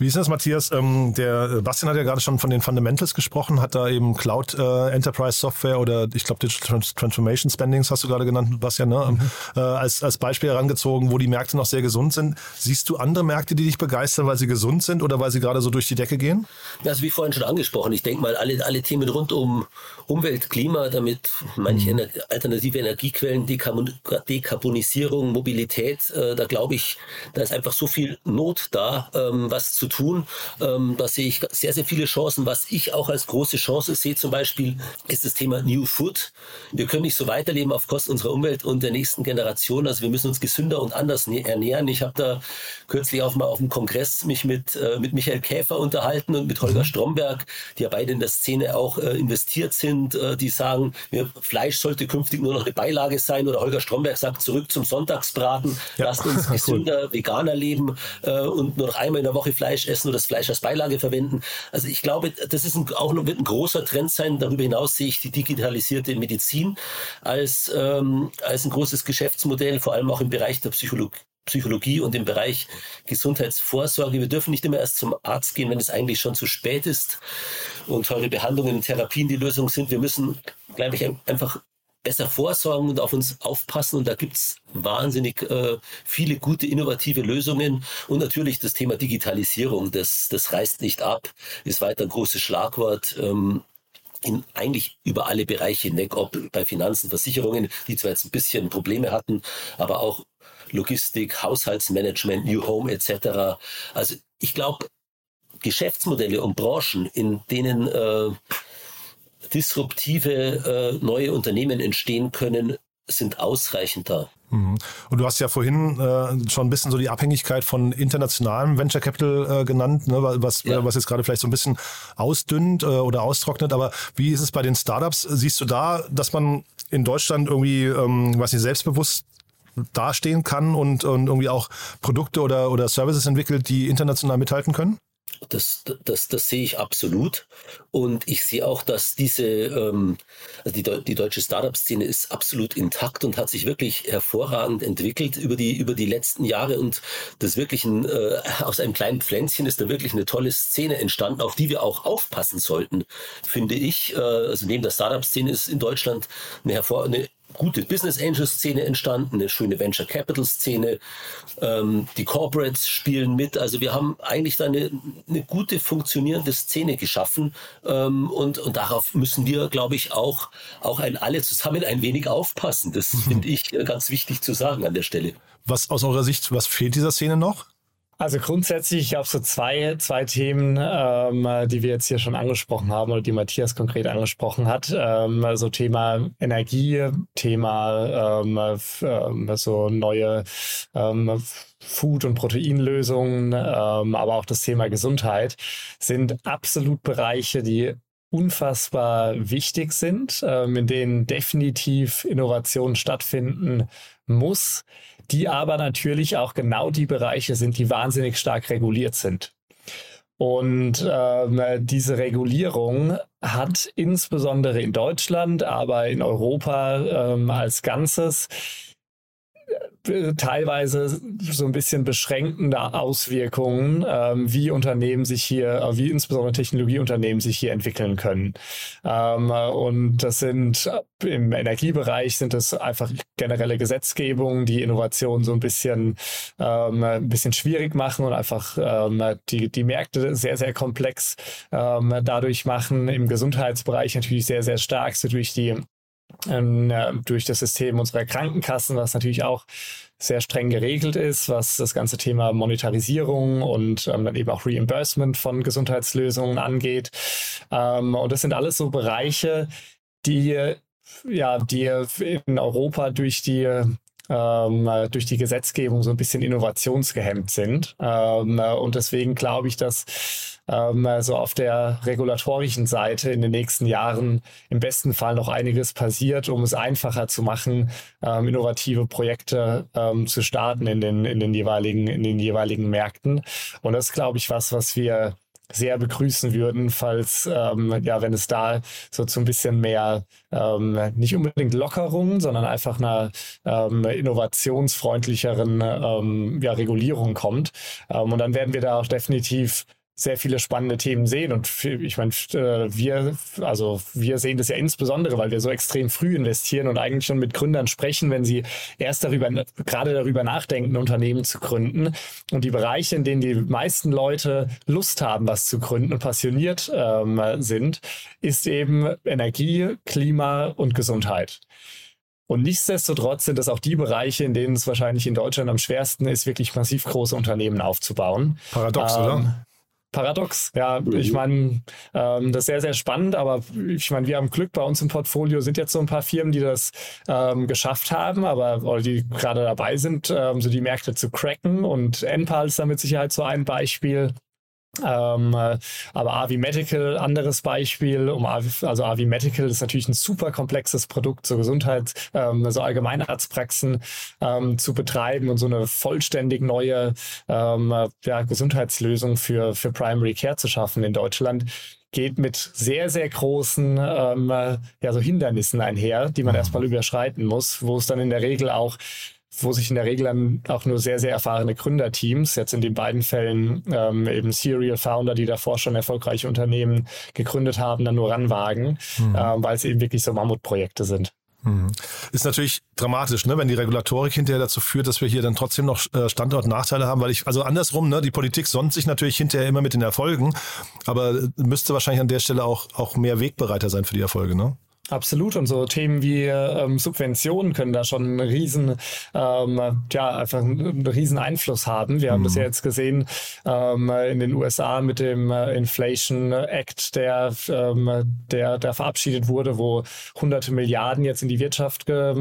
Wie ist das, Matthias? Ähm, der Bastian hat ja gerade schon von den Fundamentals gesprochen, hat da eben Cloud äh, Enterprise Software oder ich glaube Digital Transformation Spendings hast du gerade genannt, Bastian, ne? Mhm. Äh, als, als Beispiel herangezogen, wo die Märkte noch sehr gesund sind. Siehst du andere Märkte, die dich begeistern, weil sie gesund sind oder weil sie gerade so durch die Decke gehen? Ja, also wie vorhin schon angesprochen, ich denke mal, alle, alle Themen rund um Umwelt, Klima, damit manche mhm. alternative Energiequellen, Dekarbonisierung, Mobilität, äh, da glaube ich, da ist einfach so viel Not da, ähm, was zu tun. Ähm, da sehe ich sehr, sehr viele Chancen. Was ich auch als große Chance sehe zum Beispiel, ist das Thema New Food. Wir können nicht so weiterleben auf Kosten unserer Umwelt und der nächsten Generation. Also wir müssen uns gesünder und anders ernähren. Ich habe da kürzlich auch mal auf dem Kongress mich mit, äh, mit Michael Käfer unterhalten und mit Holger mhm. Stromberg, die ja beide in der Szene auch äh, investiert sind, äh, die sagen, ja, Fleisch sollte künftig nur noch eine Beilage sein oder Holger Stromberg sagt, zurück zum Sonntagsbraten, ja. lasst uns gesünder, cool. veganer leben äh, und nur noch einmal in der Woche Fleisch Fleisch essen oder das Fleisch als Beilage verwenden. Also ich glaube, das ist ein, auch wird ein großer Trend sein. Darüber hinaus sehe ich die digitalisierte Medizin als, ähm, als ein großes Geschäftsmodell, vor allem auch im Bereich der Psychologie. Psychologie und im Bereich Gesundheitsvorsorge. Wir dürfen nicht immer erst zum Arzt gehen, wenn es eigentlich schon zu spät ist und teure Behandlungen und Therapien die Lösung sind. Wir müssen, glaube ich, einfach besser vorsorgen und auf uns aufpassen. Und da gibt's wahnsinnig äh, viele gute, innovative Lösungen. Und natürlich das Thema Digitalisierung, das, das reißt nicht ab, ist weiter ein großes Schlagwort. Ähm, in eigentlich über alle Bereiche hinweg, ob bei Finanzen, Versicherungen, die zwar jetzt ein bisschen Probleme hatten, aber auch Logistik, Haushaltsmanagement, New Home etc. Also ich glaube, Geschäftsmodelle und Branchen, in denen äh, disruptive äh, neue Unternehmen entstehen können, sind ausreichend da. Mhm. Und du hast ja vorhin äh, schon ein bisschen so die Abhängigkeit von internationalem Venture Capital äh, genannt, ne, was, ja. was jetzt gerade vielleicht so ein bisschen ausdünnt äh, oder austrocknet. Aber wie ist es bei den Startups? Siehst du da, dass man in Deutschland irgendwie, ähm, was nicht, selbstbewusst dastehen kann und, und irgendwie auch Produkte oder, oder Services entwickelt, die international mithalten können? Das, das, das sehe ich absolut. Und ich sehe auch, dass diese, ähm, also die, die deutsche Startup-Szene ist absolut intakt und hat sich wirklich hervorragend entwickelt über die, über die letzten Jahre. Und das wirklich ein, äh, aus einem kleinen Pflänzchen ist da wirklich eine tolle Szene entstanden, auf die wir auch aufpassen sollten, finde ich. Äh, also neben der Startup-Szene ist in Deutschland eine, hervor eine gute Business Angel Szene entstanden, eine schöne Venture Capital Szene. Ähm, die Corporates spielen mit. Also wir haben eigentlich da eine, eine gute funktionierende Szene geschaffen ähm, und, und darauf müssen wir, glaube ich, auch, auch ein, alle zusammen ein wenig aufpassen. Das finde ich ganz wichtig zu sagen an der Stelle. Was aus eurer Sicht, was fehlt dieser Szene noch? Also grundsätzlich, ich glaube, so zwei, zwei Themen, ähm, die wir jetzt hier schon angesprochen haben oder die Matthias konkret angesprochen hat. Ähm, also Thema Energie, Thema ähm, ähm so neue ähm, Food- und Proteinlösungen, ähm, aber auch das Thema Gesundheit sind absolut Bereiche, die unfassbar wichtig sind, in denen definitiv Innovation stattfinden muss die aber natürlich auch genau die Bereiche sind, die wahnsinnig stark reguliert sind. Und ähm, diese Regulierung hat insbesondere in Deutschland, aber in Europa ähm, als Ganzes teilweise so ein bisschen beschränkende Auswirkungen, ähm, wie Unternehmen sich hier, äh, wie insbesondere Technologieunternehmen sich hier entwickeln können. Ähm, und das sind im Energiebereich sind es einfach generelle Gesetzgebungen, die Innovation so ein bisschen, ähm, ein bisschen schwierig machen und einfach ähm, die, die Märkte sehr, sehr komplex ähm, dadurch machen. Im Gesundheitsbereich natürlich sehr, sehr stark, so durch die ähm, durch das System unserer Krankenkassen, was natürlich auch sehr streng geregelt ist, was das ganze Thema Monetarisierung und ähm, dann eben auch Reimbursement von Gesundheitslösungen angeht. Ähm, und das sind alles so Bereiche, die ja, die in Europa durch die ähm, durch die Gesetzgebung so ein bisschen innovationsgehemmt sind. Ähm, und deswegen glaube ich, dass ähm, also auf der regulatorischen Seite in den nächsten Jahren im besten Fall noch einiges passiert, um es einfacher zu machen, ähm, innovative Projekte ähm, zu starten in den, in den jeweiligen, in den jeweiligen Märkten. Und das ist, glaube ich, was, was wir sehr begrüßen würden, falls, ähm, ja, wenn es da so zu ein bisschen mehr, ähm, nicht unbedingt Lockerung, sondern einfach einer ähm, innovationsfreundlicheren ähm, ja, Regulierung kommt. Ähm, und dann werden wir da auch definitiv sehr viele spannende Themen sehen. Und ich meine, äh, wir, also wir sehen das ja insbesondere, weil wir so extrem früh investieren und eigentlich schon mit Gründern sprechen, wenn sie erst darüber, gerade darüber nachdenken, Unternehmen zu gründen. Und die Bereiche, in denen die meisten Leute Lust haben, was zu gründen und passioniert ähm, sind, ist eben Energie, Klima und Gesundheit. Und nichtsdestotrotz sind das auch die Bereiche, in denen es wahrscheinlich in Deutschland am schwersten ist, wirklich massiv große Unternehmen aufzubauen. Paradox, ähm, oder? Paradox. Ja, mhm. ich meine, ähm, das ist sehr, sehr spannend, aber ich meine, wir haben Glück bei uns im Portfolio, sind jetzt so ein paar Firmen, die das ähm, geschafft haben, aber oder die gerade dabei sind, ähm, so die Märkte zu cracken und Enpal ist da mit Sicherheit so ein Beispiel. Ähm, äh, aber Avi Medical, anderes Beispiel, um Avi, also Avi Medical ist natürlich ein super komplexes Produkt zur Gesundheit, ähm, so Allgemeinarztpraxen ähm, zu betreiben und so eine vollständig neue ähm, ja, Gesundheitslösung für, für Primary Care zu schaffen in Deutschland geht mit sehr, sehr großen ähm, ja, so Hindernissen einher, die man mhm. erstmal überschreiten muss, wo es dann in der Regel auch wo sich in der Regel dann auch nur sehr, sehr erfahrene Gründerteams, jetzt in den beiden Fällen ähm, eben Serial Founder, die davor schon erfolgreiche Unternehmen gegründet haben, dann nur ranwagen, mhm. ähm, weil es eben wirklich so Mammutprojekte sind. Mhm. Ist natürlich dramatisch, ne, wenn die Regulatorik hinterher dazu führt, dass wir hier dann trotzdem noch äh, Standortnachteile haben, weil ich, also andersrum, ne, die Politik sonnt sich natürlich hinterher immer mit den Erfolgen, aber müsste wahrscheinlich an der Stelle auch, auch mehr Wegbereiter sein für die Erfolge, ne? Absolut. Und so Themen wie ähm, Subventionen können da schon einen riesen, ähm, ja, einfach einen riesen Einfluss haben. Wir mhm. haben das ja mhm. jetzt gesehen ähm, in den USA mit dem äh, Inflation Act, der, ähm, der, der verabschiedet wurde, wo hunderte Milliarden jetzt in die Wirtschaft äh,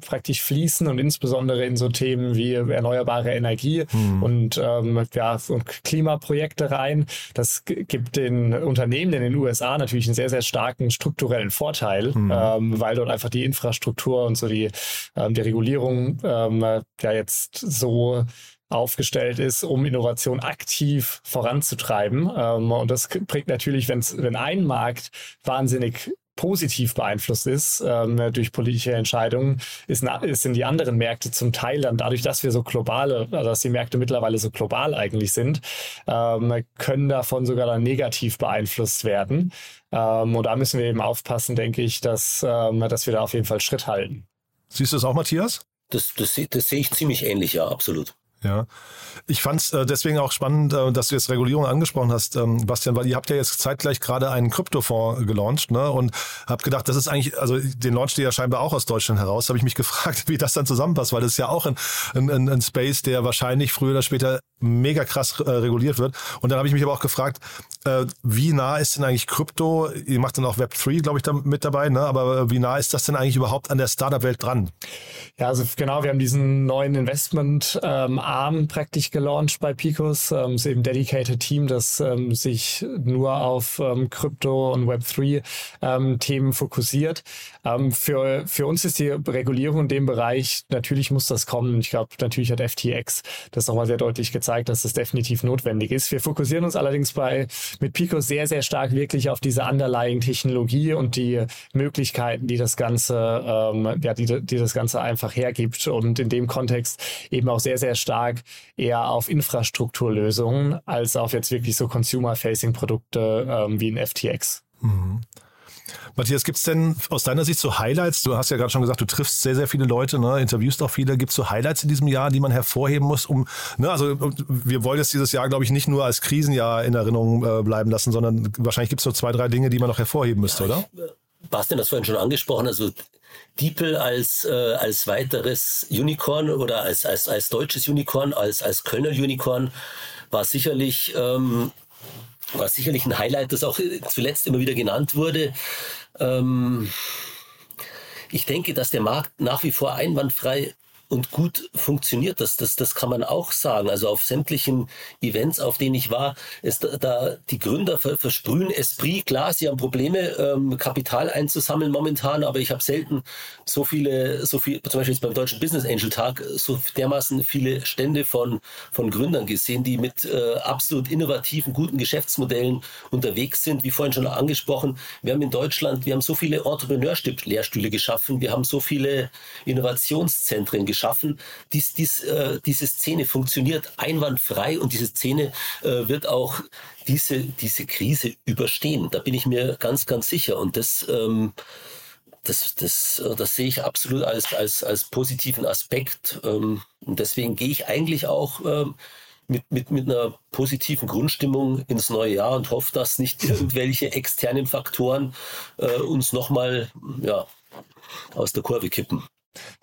praktisch fließen und insbesondere in so Themen wie erneuerbare Energie mhm. und, ähm, ja, und Klimaprojekte rein. Das gibt den Unternehmen in den USA natürlich einen sehr, sehr starken strukturellen Vorteil mhm. ähm, weil dort einfach die Infrastruktur und so die, ähm, die Regulierung ähm, ja jetzt so aufgestellt ist, um Innovation aktiv voranzutreiben. Ähm, und das bringt natürlich, wenn's, wenn ein Markt wahnsinnig positiv beeinflusst ist ähm, durch politische Entscheidungen, ist, ist sind die anderen Märkte zum Teil dann dadurch, dass wir so globale, also dass die Märkte mittlerweile so global eigentlich sind, ähm, können davon sogar dann negativ beeinflusst werden. Ähm, und da müssen wir eben aufpassen, denke ich, dass, ähm, dass wir da auf jeden Fall Schritt halten. Siehst du das auch, Matthias? Das, das, das sehe ich ziemlich ähnlich, ja, absolut. Ja, ich fand es äh, deswegen auch spannend, äh, dass du jetzt Regulierung angesprochen hast, ähm, Bastian, weil ihr habt ja jetzt zeitgleich gerade einen Kryptofonds gelauncht ne? und habt gedacht, das ist eigentlich, also den launcht ihr ja scheinbar auch aus Deutschland heraus. Habe ich mich gefragt, wie das dann zusammenpasst, weil das ist ja auch ein, ein, ein Space, der wahrscheinlich früher oder später mega krass äh, reguliert wird. Und dann habe ich mich aber auch gefragt, äh, wie nah ist denn eigentlich Krypto? Ihr macht dann auch Web3, glaube ich, da mit dabei, ne? aber äh, wie nah ist das denn eigentlich überhaupt an der Startup-Welt dran? Ja, also genau, wir haben diesen neuen Investment-Arm ähm, praktisch gelauncht bei Picos. Ähm, ist eben dedicated Team, das ähm, sich nur auf ähm, Krypto und Web3-Themen ähm, fokussiert. Ähm, für, für uns ist die Regulierung in dem Bereich, natürlich muss das kommen. Ich glaube, natürlich hat FTX das nochmal sehr deutlich gezeigt, dass das definitiv notwendig ist. Wir fokussieren uns allerdings bei mit Picos sehr, sehr stark wirklich auf diese underlying Technologie und die Möglichkeiten, die das Ganze, ja, die, die das Ganze einfach hergibt und in dem Kontext eben auch sehr, sehr stark eher auf Infrastrukturlösungen als auf jetzt wirklich so Consumer-Facing-Produkte ähm, wie ein FTX. Mhm. Matthias, gibt es denn aus deiner Sicht so Highlights? Du hast ja gerade schon gesagt, du triffst sehr, sehr viele Leute, ne? interviewst auch viele. Gibt es so Highlights in diesem Jahr, die man hervorheben muss, um, ne? also wir wollen jetzt dieses Jahr, glaube ich, nicht nur als Krisenjahr in Erinnerung äh, bleiben lassen, sondern wahrscheinlich gibt es so zwei, drei Dinge, die man noch hervorheben müsste, oder? Bastian hat das vorhin schon angesprochen, also Diepel als, äh, als weiteres Unicorn oder als, als, als deutsches Unicorn, als, als Kölner Unicorn war sicherlich, ähm, war sicherlich ein Highlight, das auch zuletzt immer wieder genannt wurde. Ähm, ich denke, dass der Markt nach wie vor einwandfrei und gut funktioniert. Das, das, das kann man auch sagen. Also auf sämtlichen Events, auf denen ich war, ist da, die Gründer versprühen Esprit. Klar, sie haben Probleme, ähm, Kapital einzusammeln momentan, aber ich habe selten so viele, so viel, zum Beispiel jetzt beim Deutschen Business Angel Tag, so dermaßen viele Stände von, von Gründern gesehen, die mit äh, absolut innovativen, guten Geschäftsmodellen unterwegs sind. Wie vorhin schon angesprochen, wir haben in Deutschland, wir haben so viele Entrepreneurship-Lehrstühle geschaffen, wir haben so viele Innovationszentren geschaffen geschaffen. Dies, dies, äh, diese Szene funktioniert einwandfrei und diese Szene äh, wird auch diese, diese Krise überstehen. Da bin ich mir ganz, ganz sicher. Und das, ähm, das, das, äh, das sehe ich absolut als, als, als positiven Aspekt. Ähm, und deswegen gehe ich eigentlich auch ähm, mit, mit, mit einer positiven Grundstimmung ins neue Jahr und hoffe, dass nicht irgendwelche externen Faktoren äh, uns nochmal ja, aus der Kurve kippen.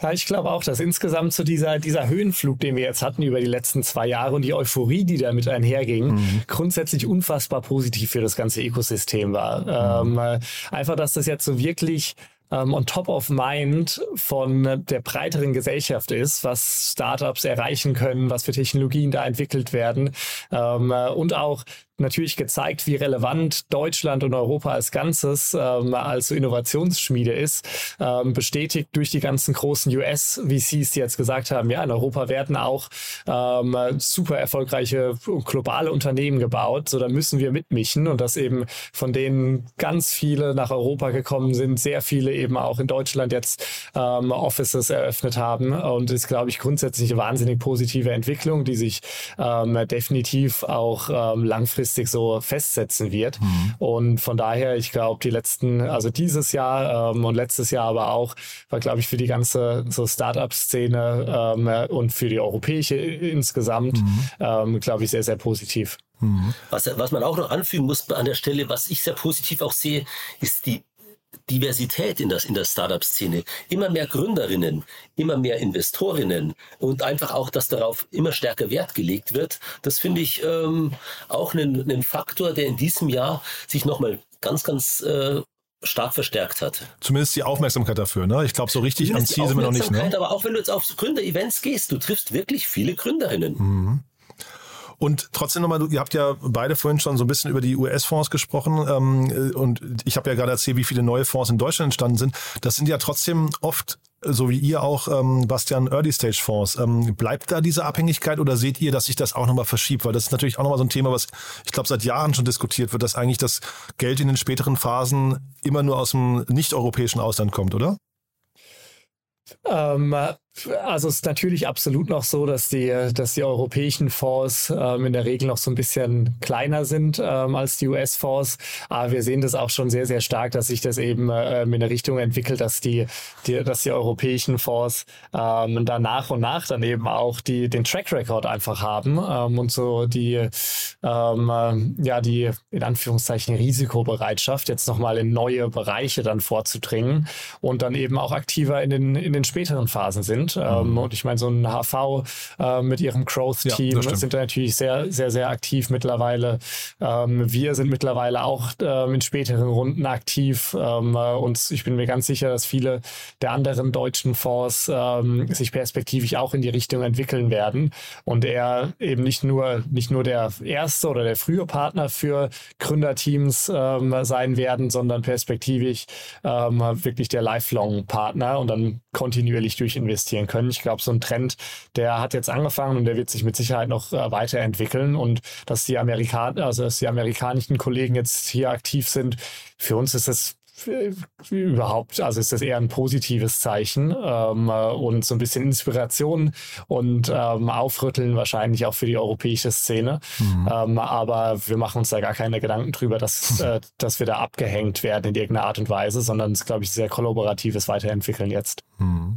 Ja, ich glaube auch, dass insgesamt so dieser, dieser Höhenflug, den wir jetzt hatten über die letzten zwei Jahre und die Euphorie, die damit einherging, mhm. grundsätzlich unfassbar positiv für das ganze Ökosystem war. Mhm. Ähm, einfach, dass das jetzt so wirklich ähm, on top of mind von der breiteren Gesellschaft ist, was Startups erreichen können, was für Technologien da entwickelt werden ähm, und auch natürlich gezeigt, wie relevant Deutschland und Europa als Ganzes ähm, als Innovationsschmiede ist, ähm, bestätigt durch die ganzen großen US-VCs, die jetzt gesagt haben, ja, in Europa werden auch ähm, super erfolgreiche globale Unternehmen gebaut, so da müssen wir mitmischen und dass eben von denen ganz viele nach Europa gekommen sind, sehr viele eben auch in Deutschland jetzt ähm, Offices eröffnet haben. Und ist, glaube ich, grundsätzlich eine wahnsinnig positive Entwicklung, die sich ähm, definitiv auch ähm, langfristig langfristig so festsetzen wird. Mhm. Und von daher, ich glaube, die letzten, also dieses Jahr ähm, und letztes Jahr aber auch, war, glaube ich, für die ganze so Startup-Szene ähm, und für die europäische insgesamt, mhm. ähm, glaube ich, sehr, sehr positiv. Mhm. Was, was man auch noch anfügen muss an der Stelle, was ich sehr positiv auch sehe, ist die Diversität in, das, in der Startup-Szene, immer mehr Gründerinnen, immer mehr Investorinnen und einfach auch, dass darauf immer stärker Wert gelegt wird, das finde ich ähm, auch einen, einen Faktor, der in diesem Jahr sich nochmal ganz, ganz äh, stark verstärkt hat. Zumindest die Aufmerksamkeit dafür, ne? Ich glaube, so richtig am Ziel sind wir noch nicht. Ne? Aber auch wenn du jetzt auf Gründer-Events gehst, du triffst wirklich viele Gründerinnen. Mhm. Und trotzdem nochmal, ihr habt ja beide vorhin schon so ein bisschen über die US-Fonds gesprochen. Ähm, und ich habe ja gerade erzählt, wie viele neue Fonds in Deutschland entstanden sind. Das sind ja trotzdem oft so wie ihr auch, ähm, Bastian, Early-Stage-Fonds. Ähm, bleibt da diese Abhängigkeit oder seht ihr, dass sich das auch nochmal verschiebt? Weil das ist natürlich auch nochmal so ein Thema, was ich glaube seit Jahren schon diskutiert wird, dass eigentlich das Geld in den späteren Phasen immer nur aus dem nicht-europäischen Ausland kommt, oder? Ähm, Also es ist natürlich absolut noch so, dass die, dass die europäischen Fonds ähm, in der Regel noch so ein bisschen kleiner sind ähm, als die US-Fonds. Aber wir sehen das auch schon sehr, sehr stark, dass sich das eben ähm, in eine Richtung entwickelt, dass die, die, dass die europäischen Fonds ähm, da nach und nach dann eben auch die, den Track Record einfach haben ähm, und so die, ähm, äh, ja, die in Anführungszeichen Risikobereitschaft, jetzt nochmal in neue Bereiche dann vorzudringen und dann eben auch aktiver in den, in den späteren Phasen sind sind. Ähm, mhm. und ich meine, so ein HV äh, mit ihrem Growth-Team ja, sind da natürlich sehr, sehr, sehr aktiv mittlerweile. Ähm, wir sind mittlerweile auch ähm, in späteren Runden aktiv. Ähm, äh, und ich bin mir ganz sicher, dass viele der anderen deutschen Fonds sich perspektivisch auch in die Richtung entwickeln werden. Und er eben nicht nur, nicht nur der erste oder der frühe Partner für Gründerteams sein werden, sondern perspektivisch wirklich der Lifelong-Partner und dann kontinuierlich durch investieren können. Ich glaube, so ein Trend, der hat jetzt angefangen und der wird sich mit Sicherheit noch äh, weiterentwickeln. Und dass die Amerikaner, also dass die amerikanischen Kollegen jetzt hier aktiv sind, für uns ist das überhaupt, also ist das eher ein positives Zeichen ähm, und so ein bisschen Inspiration und ähm, Aufrütteln wahrscheinlich auch für die europäische Szene. Mhm. Ähm, aber wir machen uns da gar keine Gedanken drüber, dass, äh, dass wir da abgehängt werden in irgendeiner Art und Weise, sondern es ist, glaube ich, sehr kollaboratives Weiterentwickeln jetzt. Mhm.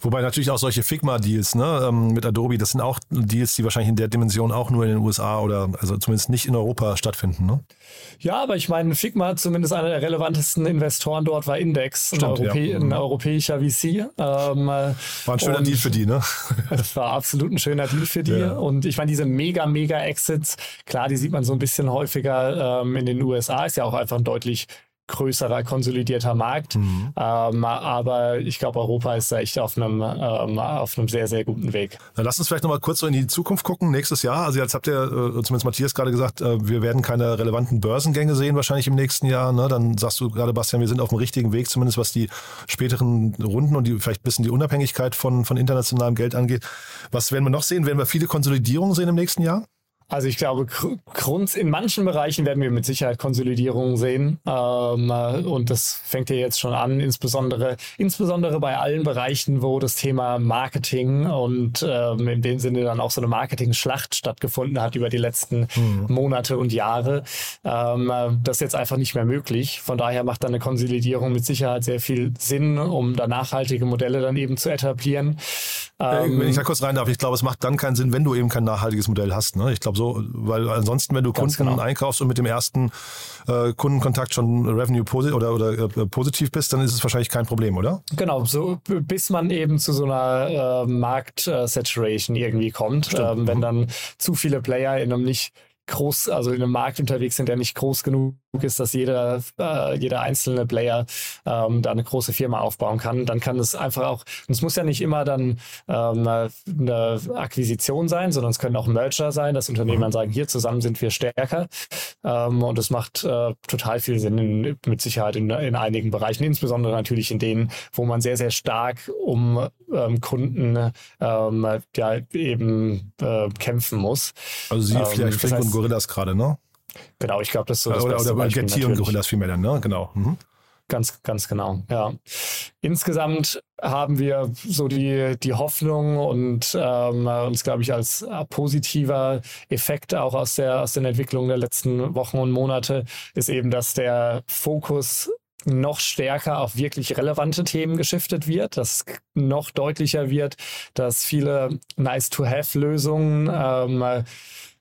Wobei natürlich auch solche Figma-Deals ne, ähm, mit Adobe, das sind auch Deals, die wahrscheinlich in der Dimension auch nur in den USA oder also zumindest nicht in Europa stattfinden. Ne? Ja, aber ich meine, Figma, zumindest einer der relevantesten Investoren dort war Index, Stimmt, ein, Europä ja. ein europäischer VC. Ähm, war ein schöner Deal für die, ne? Das war absolut ein schöner Deal für die. Ja. Und ich meine, diese mega, mega Exits, klar, die sieht man so ein bisschen häufiger ähm, in den USA, ist ja auch einfach ein deutlich größerer, konsolidierter Markt. Mhm. Ähm, aber ich glaube, Europa ist da echt auf einem, ähm, auf einem sehr, sehr guten Weg. Dann lass uns vielleicht nochmal kurz so in die Zukunft gucken. Nächstes Jahr, also jetzt habt ihr, äh, zumindest Matthias gerade gesagt, äh, wir werden keine relevanten Börsengänge sehen wahrscheinlich im nächsten Jahr. Ne? Dann sagst du gerade, Bastian, wir sind auf dem richtigen Weg, zumindest was die späteren Runden und die, vielleicht ein bisschen die Unabhängigkeit von, von internationalem Geld angeht. Was werden wir noch sehen? Werden wir viele Konsolidierungen sehen im nächsten Jahr? Also ich glaube, Grund, in manchen Bereichen werden wir mit Sicherheit Konsolidierung sehen. Ähm, äh, und das fängt ja jetzt schon an, insbesondere, insbesondere bei allen Bereichen, wo das Thema Marketing und ähm, in dem Sinne dann auch so eine Marketing-Schlacht stattgefunden hat über die letzten mhm. Monate und Jahre. Ähm, äh, das ist jetzt einfach nicht mehr möglich. Von daher macht dann eine Konsolidierung mit Sicherheit sehr viel Sinn, um da nachhaltige Modelle dann eben zu etablieren. Äh, wenn ich da kurz rein darf, ich glaube, es macht dann keinen Sinn, wenn du eben kein nachhaltiges Modell hast. Ne? Ich glaube, so, weil ansonsten, wenn du Ganz Kunden genau. einkaufst und mit dem ersten äh, Kundenkontakt schon Revenue posi oder, oder äh, positiv bist, dann ist es wahrscheinlich kein Problem, oder? Genau, so bis man eben zu so einer äh, Markt-Saturation irgendwie kommt. Ähm, wenn mhm. dann zu viele Player in einem nicht groß, also in einem Markt unterwegs sind, der nicht groß genug ist, dass jeder, äh, jeder einzelne Player ähm, da eine große Firma aufbauen kann, dann kann es einfach auch, es muss ja nicht immer dann ähm, eine Akquisition sein, sondern es können auch Merger sein, dass Unternehmen dann sagen, hier zusammen sind wir stärker. Ähm, und es macht äh, total viel Sinn, in, mit Sicherheit in, in einigen Bereichen, insbesondere natürlich in denen, wo man sehr, sehr stark um ähm, Kunden ähm, ja, eben äh, kämpfen muss. Also Sie vielleicht ähm, das heißt, und Gorillas gerade, ne? Genau, ich glaube, das ist so das Oder, beste oder Getty und Gorillas vielmehr dann, ne? Genau. Mhm. Ganz, ganz genau, ja. Insgesamt haben wir so die, die Hoffnung und ähm, uns, glaube ich, als positiver Effekt auch aus der, aus den Entwicklungen der letzten Wochen und Monate ist eben, dass der Fokus noch stärker auf wirklich relevante Themen geschiftet wird, dass noch deutlicher wird, dass viele Nice-to-Have-Lösungen ähm,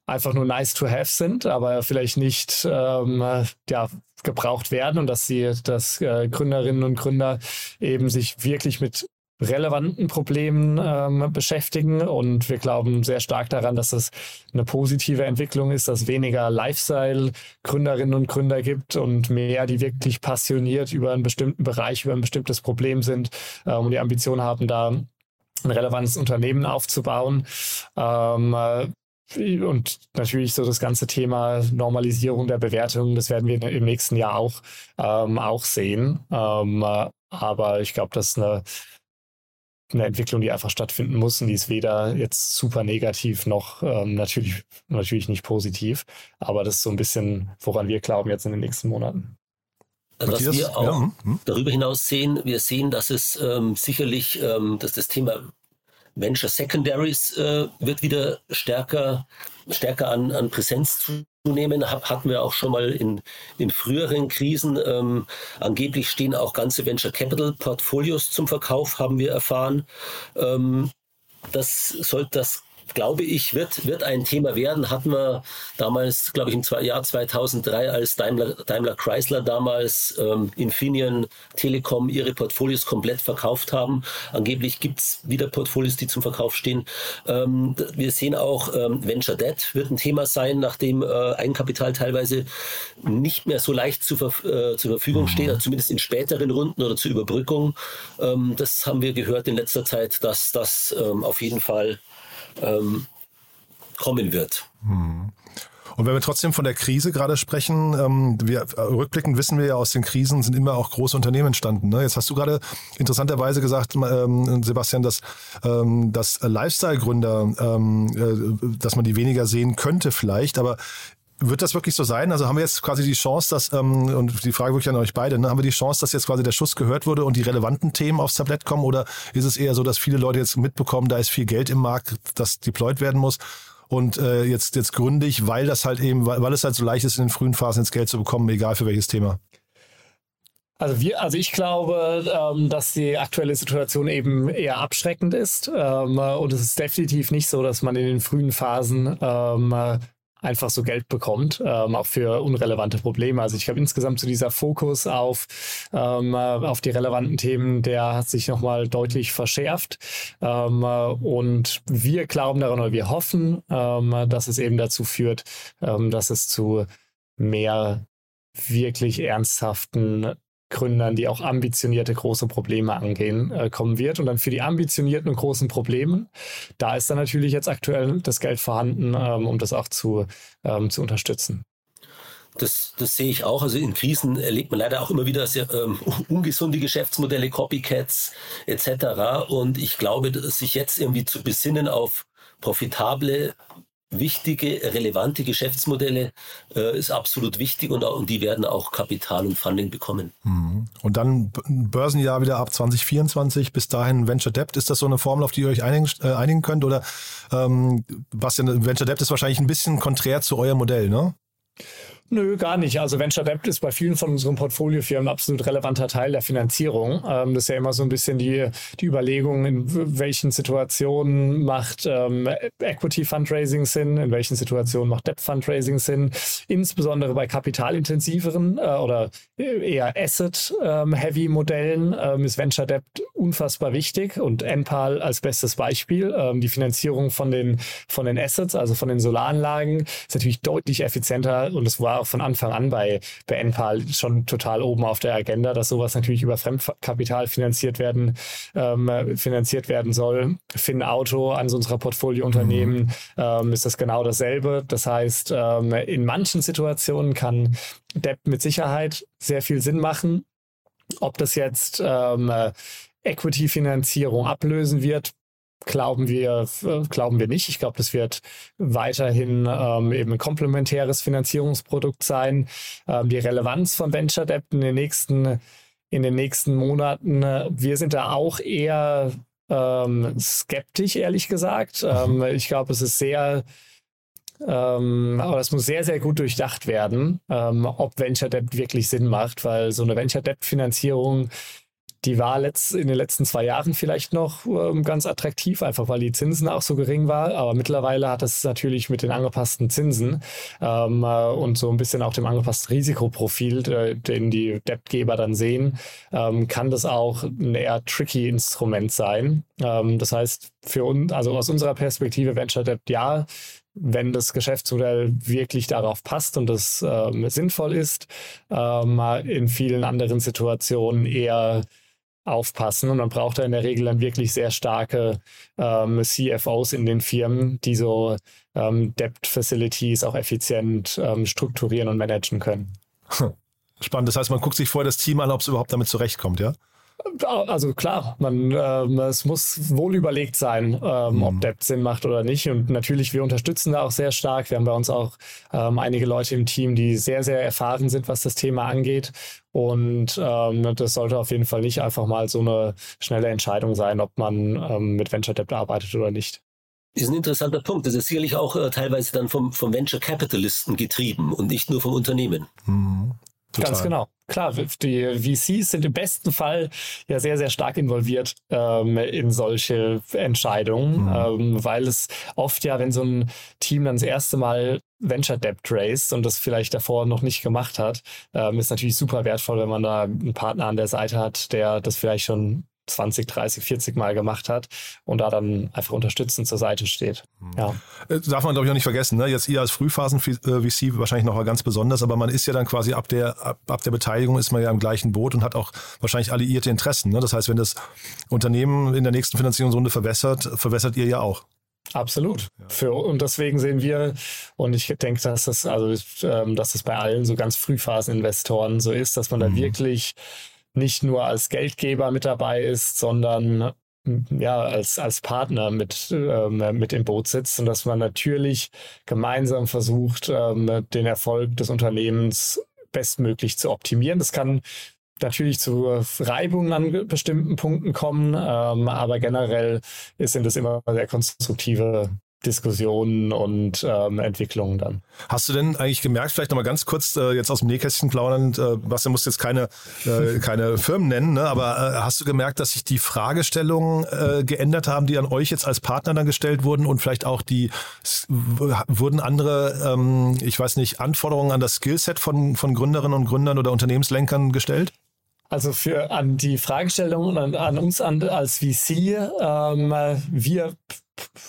einfach nur nice to have sind, aber vielleicht nicht ähm, ja, gebraucht werden und dass sie, dass äh, Gründerinnen und Gründer eben sich wirklich mit relevanten Problemen ähm, beschäftigen und wir glauben sehr stark daran, dass es eine positive Entwicklung ist, dass weniger Lifestyle-Gründerinnen und Gründer gibt und mehr, die wirklich passioniert über einen bestimmten Bereich, über ein bestimmtes Problem sind ähm, und die Ambition haben, da ein relevantes Unternehmen aufzubauen. Ähm, und natürlich so das ganze Thema Normalisierung der Bewertungen, das werden wir im nächsten Jahr auch, ähm, auch sehen. Ähm, aber ich glaube, das ist eine, eine Entwicklung, die einfach stattfinden muss und die ist weder jetzt super negativ noch ähm, natürlich, natürlich nicht positiv. Aber das ist so ein bisschen, woran wir glauben jetzt in den nächsten Monaten. Also was wir auch ja, hm, hm. darüber hinaus sehen, wir sehen, dass es ähm, sicherlich, ähm, dass das Thema Venture Secondaries äh, wird wieder stärker, stärker an, an Präsenz zunehmen. Hab, hatten wir auch schon mal in, in früheren Krisen. Ähm, angeblich stehen auch ganze Venture Capital Portfolios zum Verkauf, haben wir erfahren. Ähm, das soll, das glaube ich, wird, wird ein Thema werden. Hatten wir damals, glaube ich, im Jahr 2003, als Daimler, Daimler Chrysler damals ähm, Infineon Telekom ihre Portfolios komplett verkauft haben. Angeblich gibt es wieder Portfolios, die zum Verkauf stehen. Ähm, wir sehen auch, ähm, Venture Debt wird ein Thema sein, nachdem äh, Eigenkapital teilweise nicht mehr so leicht zu, äh, zur Verfügung mhm. steht, zumindest in späteren Runden oder zur Überbrückung. Ähm, das haben wir gehört in letzter Zeit, dass das ähm, auf jeden Fall ähm, kommen wird. Hm. Und wenn wir trotzdem von der Krise gerade sprechen, ähm, wir, rückblickend wissen wir ja, aus den Krisen sind immer auch große Unternehmen entstanden. Ne? Jetzt hast du gerade interessanterweise gesagt, ähm, Sebastian, dass, ähm, dass Lifestyle-Gründer, ähm, äh, dass man die weniger sehen könnte vielleicht, aber wird das wirklich so sein? Also haben wir jetzt quasi die Chance, dass, ähm, und die Frage wirklich an euch beide, ne, haben wir die Chance, dass jetzt quasi der Schuss gehört wurde und die relevanten Themen aufs Tablett kommen? Oder ist es eher so, dass viele Leute jetzt mitbekommen, da ist viel Geld im Markt, das deployed werden muss? Und äh, jetzt, jetzt gründig, weil das halt eben, weil, weil es halt so leicht ist, in den frühen Phasen ins Geld zu bekommen, egal für welches Thema. Also wir, also ich glaube, ähm, dass die aktuelle Situation eben eher abschreckend ist. Ähm, und es ist definitiv nicht so, dass man in den frühen Phasen ähm, einfach so Geld bekommt, ähm, auch für unrelevante Probleme. Also ich glaube insgesamt so dieser Fokus auf, ähm, äh, auf die relevanten Themen, der hat sich nochmal deutlich verschärft. Ähm, äh, und wir glauben daran oder wir hoffen, ähm, dass es eben dazu führt, ähm, dass es zu mehr wirklich ernsthaften Gründern, die auch ambitionierte große Probleme angehen, äh, kommen wird. Und dann für die ambitionierten und großen Probleme, da ist dann natürlich jetzt aktuell das Geld vorhanden, ähm, um das auch zu, ähm, zu unterstützen. Das, das sehe ich auch. Also in Krisen erlebt man leider auch immer wieder sehr ähm, ungesunde Geschäftsmodelle, Copycats etc. Und ich glaube, sich jetzt irgendwie zu besinnen auf profitable wichtige, relevante Geschäftsmodelle äh, ist absolut wichtig und, und die werden auch Kapital und Funding bekommen. Mhm. Und dann Börsenjahr wieder ab 2024, bis dahin Venture Debt. Ist das so eine Formel, auf die ihr euch einigen, äh, einigen könnt? Oder ähm, was denn, Venture Debt ist wahrscheinlich ein bisschen konträr zu eurem Modell, ne? Nö, gar nicht. Also Venture Debt ist bei vielen von unseren Portfoliofirmen ein absolut relevanter Teil der Finanzierung. Ähm, das ist ja immer so ein bisschen die, die Überlegung, in welchen Situationen macht ähm, Equity Fundraising Sinn, in welchen Situationen macht Debt Fundraising Sinn. Insbesondere bei kapitalintensiveren äh, oder eher Asset-Heavy ähm, Modellen ähm, ist Venture Debt unfassbar wichtig und NPAL als bestes Beispiel. Ähm, die Finanzierung von den, von den Assets, also von den Solaranlagen, ist natürlich deutlich effizienter und es war auch von Anfang an bei, bei NPAL schon total oben auf der Agenda, dass sowas natürlich über Fremdkapital finanziert werden, ähm, finanziert werden soll. FinAuto, eines unserer Portfoliounternehmen, mhm. ähm, ist das genau dasselbe. Das heißt, ähm, in manchen Situationen kann Debt mit Sicherheit sehr viel Sinn machen. Ob das jetzt ähm, Equity-Finanzierung ablösen wird, glauben wir, glauben wir nicht. Ich glaube, das wird weiterhin ähm, eben ein komplementäres Finanzierungsprodukt sein. Ähm, die Relevanz von Venture Debt in den nächsten, in den nächsten Monaten, äh, wir sind da auch eher ähm, skeptisch, ehrlich gesagt. Mhm. Ähm, ich glaube, es ist sehr ähm, aber das muss sehr, sehr gut durchdacht werden, ähm, ob Venture Debt wirklich Sinn macht, weil so eine Venture Debt Finanzierung die war letzt, in den letzten zwei Jahren vielleicht noch ähm, ganz attraktiv, einfach weil die Zinsen auch so gering waren. Aber mittlerweile hat es natürlich mit den angepassten Zinsen ähm, äh, und so ein bisschen auch dem angepassten Risikoprofil, äh, den die Debtgeber dann sehen, ähm, kann das auch ein eher tricky Instrument sein. Ähm, das heißt, für uns, also aus unserer Perspektive Venture Debt ja, wenn das Geschäftsmodell wirklich darauf passt und das ähm, sinnvoll ist, ähm, in vielen anderen Situationen eher aufpassen. Und man braucht da in der Regel dann wirklich sehr starke ähm, CFOs in den Firmen, die so ähm, Debt-Facilities auch effizient ähm, strukturieren und managen können. Spannend. Das heißt, man guckt sich vorher das Team an, ob es überhaupt damit zurechtkommt, ja? Also klar, man, ähm, es muss wohl überlegt sein, ähm, mhm. ob Debt Sinn macht oder nicht. Und natürlich, wir unterstützen da auch sehr stark. Wir haben bei uns auch ähm, einige Leute im Team, die sehr, sehr erfahren sind, was das Thema angeht. Und ähm, das sollte auf jeden Fall nicht einfach mal so eine schnelle Entscheidung sein, ob man ähm, mit Venture Debt arbeitet oder nicht ist ein interessanter Punkt. Das ist sicherlich auch äh, teilweise dann vom, vom Venture Capitalisten getrieben und nicht nur vom Unternehmen. Mhm. Ganz genau. Klar, die VCs sind im besten Fall ja sehr, sehr stark involviert ähm, in solche Entscheidungen, mhm. ähm, weil es oft ja, wenn so ein Team dann das erste Mal Venture Debt raised und das vielleicht davor noch nicht gemacht hat, ähm, ist natürlich super wertvoll, wenn man da einen Partner an der Seite hat, der das vielleicht schon 20, 30, 40 Mal gemacht hat und da dann einfach unterstützend zur Seite steht. Mhm. Ja. Äh, darf man, glaube ich, auch nicht vergessen. Ne? Jetzt ihr als Frühphasen-VC wahrscheinlich noch mal ganz besonders, aber man ist ja dann quasi ab der, ab, ab, der Beteiligung ist man ja im gleichen Boot und hat auch wahrscheinlich alliierte Interessen. Ne? Das heißt, wenn das Unternehmen in der nächsten Finanzierungsrunde verwässert, verwässert ihr ja auch. Absolut. Ja. Für, und deswegen sehen wir, und ich denke, dass das, also, ähm, dass das bei allen so ganz Frühphasen-Investoren so ist, dass man mhm. da wirklich nicht nur als Geldgeber mit dabei ist, sondern ja, als, als Partner mit, ähm, mit im Boot sitzt und dass man natürlich gemeinsam versucht, ähm, den Erfolg des Unternehmens bestmöglich zu optimieren. Das kann natürlich zu Reibungen an bestimmten Punkten kommen, ähm, aber generell sind es immer sehr konstruktive Diskussionen und ähm, Entwicklungen dann. Hast du denn eigentlich gemerkt, vielleicht nochmal ganz kurz äh, jetzt aus dem Nähkästchen plaudern, äh, Bastian muss jetzt keine, äh, keine Firmen nennen, ne? aber äh, hast du gemerkt, dass sich die Fragestellungen äh, geändert haben, die an euch jetzt als Partner dann gestellt wurden und vielleicht auch die, wurden andere, ähm, ich weiß nicht, Anforderungen an das Skillset von, von Gründerinnen und Gründern oder Unternehmenslenkern gestellt? Also für an die Fragestellung und an, an uns an, als VC, ähm, wir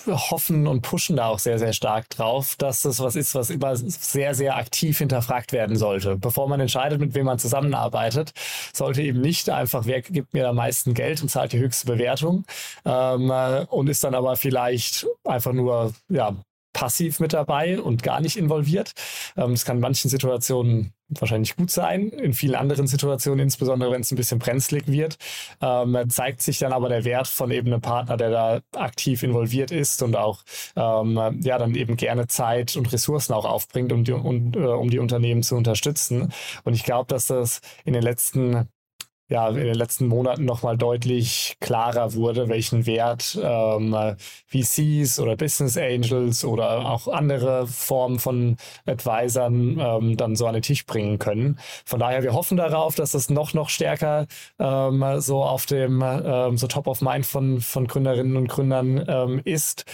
hoffen und pushen da auch sehr, sehr stark drauf, dass das was ist, was immer sehr, sehr aktiv hinterfragt werden sollte. Bevor man entscheidet, mit wem man zusammenarbeitet, sollte eben nicht einfach, wer gibt mir am meisten Geld und zahlt die höchste Bewertung ähm, und ist dann aber vielleicht einfach nur ja, passiv mit dabei und gar nicht involviert. Ähm, das kann in manchen Situationen wahrscheinlich gut sein. In vielen anderen Situationen, insbesondere wenn es ein bisschen brenzlig wird, ähm, zeigt sich dann aber der Wert von eben einem Partner, der da aktiv involviert ist und auch ähm, ja dann eben gerne Zeit und Ressourcen auch aufbringt, um die, um, äh, um die Unternehmen zu unterstützen. Und ich glaube, dass das in den letzten ja, in den letzten Monaten nochmal deutlich klarer wurde, welchen Wert ähm, VCs oder Business Angels oder auch andere Formen von Advisern ähm, dann so an den Tisch bringen können. Von daher, wir hoffen darauf, dass das noch, noch stärker ähm, so auf dem ähm, so Top of Mind von, von Gründerinnen und Gründern ähm, ist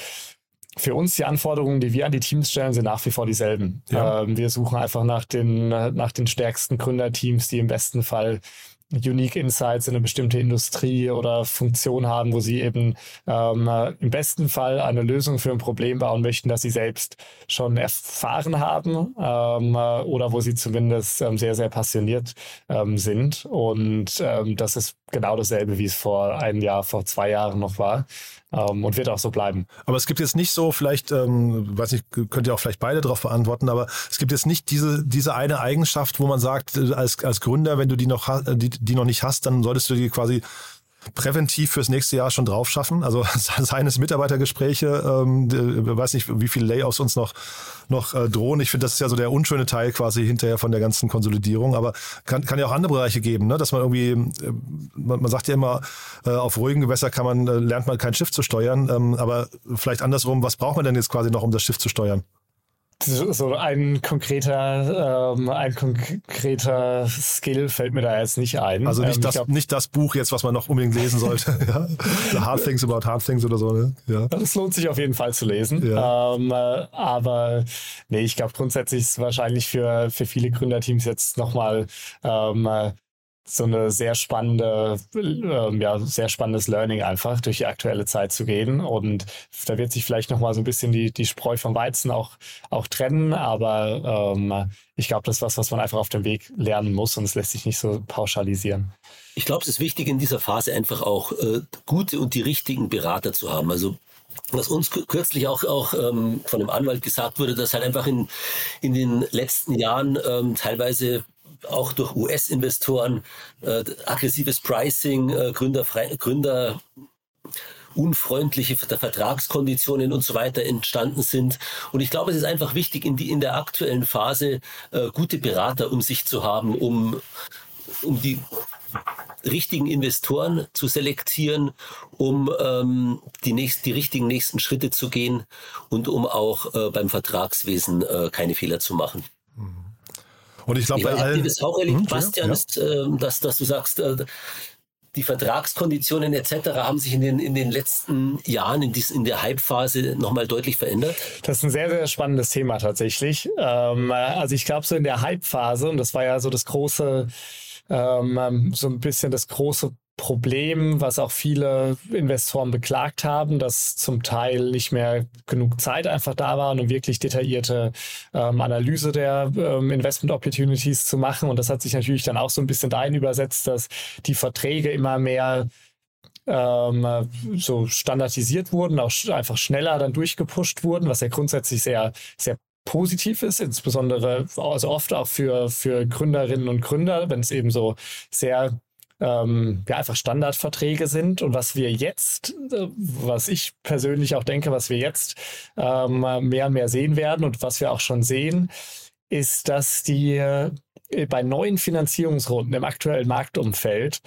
für uns die Anforderungen, die wir an die Teams stellen, sind nach wie vor dieselben. Ja. Ähm, wir suchen einfach nach den, nach den stärksten Gründerteams, die im besten Fall Unique Insights in eine bestimmte Industrie oder Funktion haben, wo sie eben ähm, im besten Fall eine Lösung für ein Problem bauen möchten, das sie selbst schon erfahren haben ähm, oder wo sie zumindest ähm, sehr, sehr passioniert ähm, sind. Und ähm, das ist genau dasselbe, wie es vor einem Jahr, vor zwei Jahren noch war ähm, und wird auch so bleiben. Aber es gibt jetzt nicht so, vielleicht, ähm, weiß nicht, könnt ihr auch vielleicht beide darauf beantworten, aber es gibt jetzt nicht diese, diese eine Eigenschaft, wo man sagt, äh, als, als Gründer, wenn du die noch, die, die noch nicht hast, dann solltest du die quasi präventiv fürs nächste Jahr schon drauf schaffen. Also seien es Mitarbeitergespräche, ähm, weiß nicht, wie viele Layoffs uns noch, noch äh, drohen. Ich finde, das ist ja so der unschöne Teil quasi hinterher von der ganzen Konsolidierung. Aber kann, kann ja auch andere Bereiche geben, ne? dass man irgendwie, äh, man, man sagt ja immer, äh, auf ruhigen Gewässer kann man, äh, lernt man kein Schiff zu steuern. Ähm, aber vielleicht andersrum, was braucht man denn jetzt quasi noch, um das Schiff zu steuern? So ein konkreter, ähm, ein konkreter Skill fällt mir da jetzt nicht ein. Also nicht, ähm, das, glaub, nicht das Buch jetzt, was man noch unbedingt lesen sollte. ja? The Hard Things About Hard Things oder so. Ne? Ja. Das lohnt sich auf jeden Fall zu lesen. Ja. Ähm, äh, aber nee, ich glaube grundsätzlich ist es wahrscheinlich für, für viele Gründerteams jetzt nochmal ähm, äh, so eine sehr spannende, äh, ja, sehr spannendes Learning einfach durch die aktuelle Zeit zu gehen. Und da wird sich vielleicht nochmal so ein bisschen die, die Spreu vom Weizen auch, auch trennen. Aber ähm, ich glaube, das ist was, was man einfach auf dem Weg lernen muss und es lässt sich nicht so pauschalisieren. Ich glaube, es ist wichtig in dieser Phase einfach auch äh, gute und die richtigen Berater zu haben. Also was uns kürzlich auch, auch ähm, von dem Anwalt gesagt wurde, dass halt einfach in, in den letzten Jahren ähm, teilweise auch durch US-Investoren, äh, aggressives Pricing, äh, Gründer, Gründer unfreundliche Vertragskonditionen und so weiter entstanden sind. Und ich glaube, es ist einfach wichtig, in, die, in der aktuellen Phase äh, gute Berater um sich zu haben, um, um die richtigen Investoren zu selektieren, um ähm, die, nächst, die richtigen nächsten Schritte zu gehen und um auch äh, beim Vertragswesen äh, keine Fehler zu machen. Und ich glaube, bei allen... Das auch erlebt, hm, Bastian, ja. ist, äh, dass, dass du sagst, äh, die Vertragskonditionen etc. haben sich in den, in den letzten Jahren in, dies, in der Hype-Phase nochmal deutlich verändert? Das ist ein sehr, sehr spannendes Thema tatsächlich. Ähm, also ich glaube, so in der Hype-Phase, und das war ja so das große, ähm, so ein bisschen das große Problem, was auch viele Investoren beklagt haben, dass zum Teil nicht mehr genug Zeit einfach da war, um wirklich detaillierte ähm, Analyse der ähm, Investment Opportunities zu machen. Und das hat sich natürlich dann auch so ein bisschen dahin übersetzt, dass die Verträge immer mehr ähm, so standardisiert wurden, auch einfach schneller dann durchgepusht wurden, was ja grundsätzlich sehr, sehr positiv ist, insbesondere also oft auch für, für Gründerinnen und Gründer, wenn es eben so sehr ähm, ja, einfach Standardverträge sind. Und was wir jetzt, äh, was ich persönlich auch denke, was wir jetzt ähm, mehr und mehr sehen werden und was wir auch schon sehen, ist, dass die äh, bei neuen Finanzierungsrunden im aktuellen Marktumfeld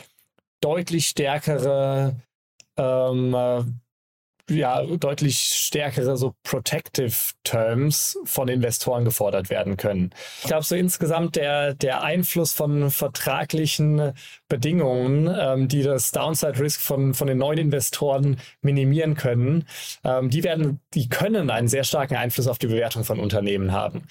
deutlich stärkere ähm, äh, ja, deutlich stärkere so Protective Terms von Investoren gefordert werden können. Ich glaube, so insgesamt der, der Einfluss von vertraglichen Bedingungen, ähm, die das Downside Risk von, von den neuen Investoren minimieren können, ähm, die werden, die können einen sehr starken Einfluss auf die Bewertung von Unternehmen haben.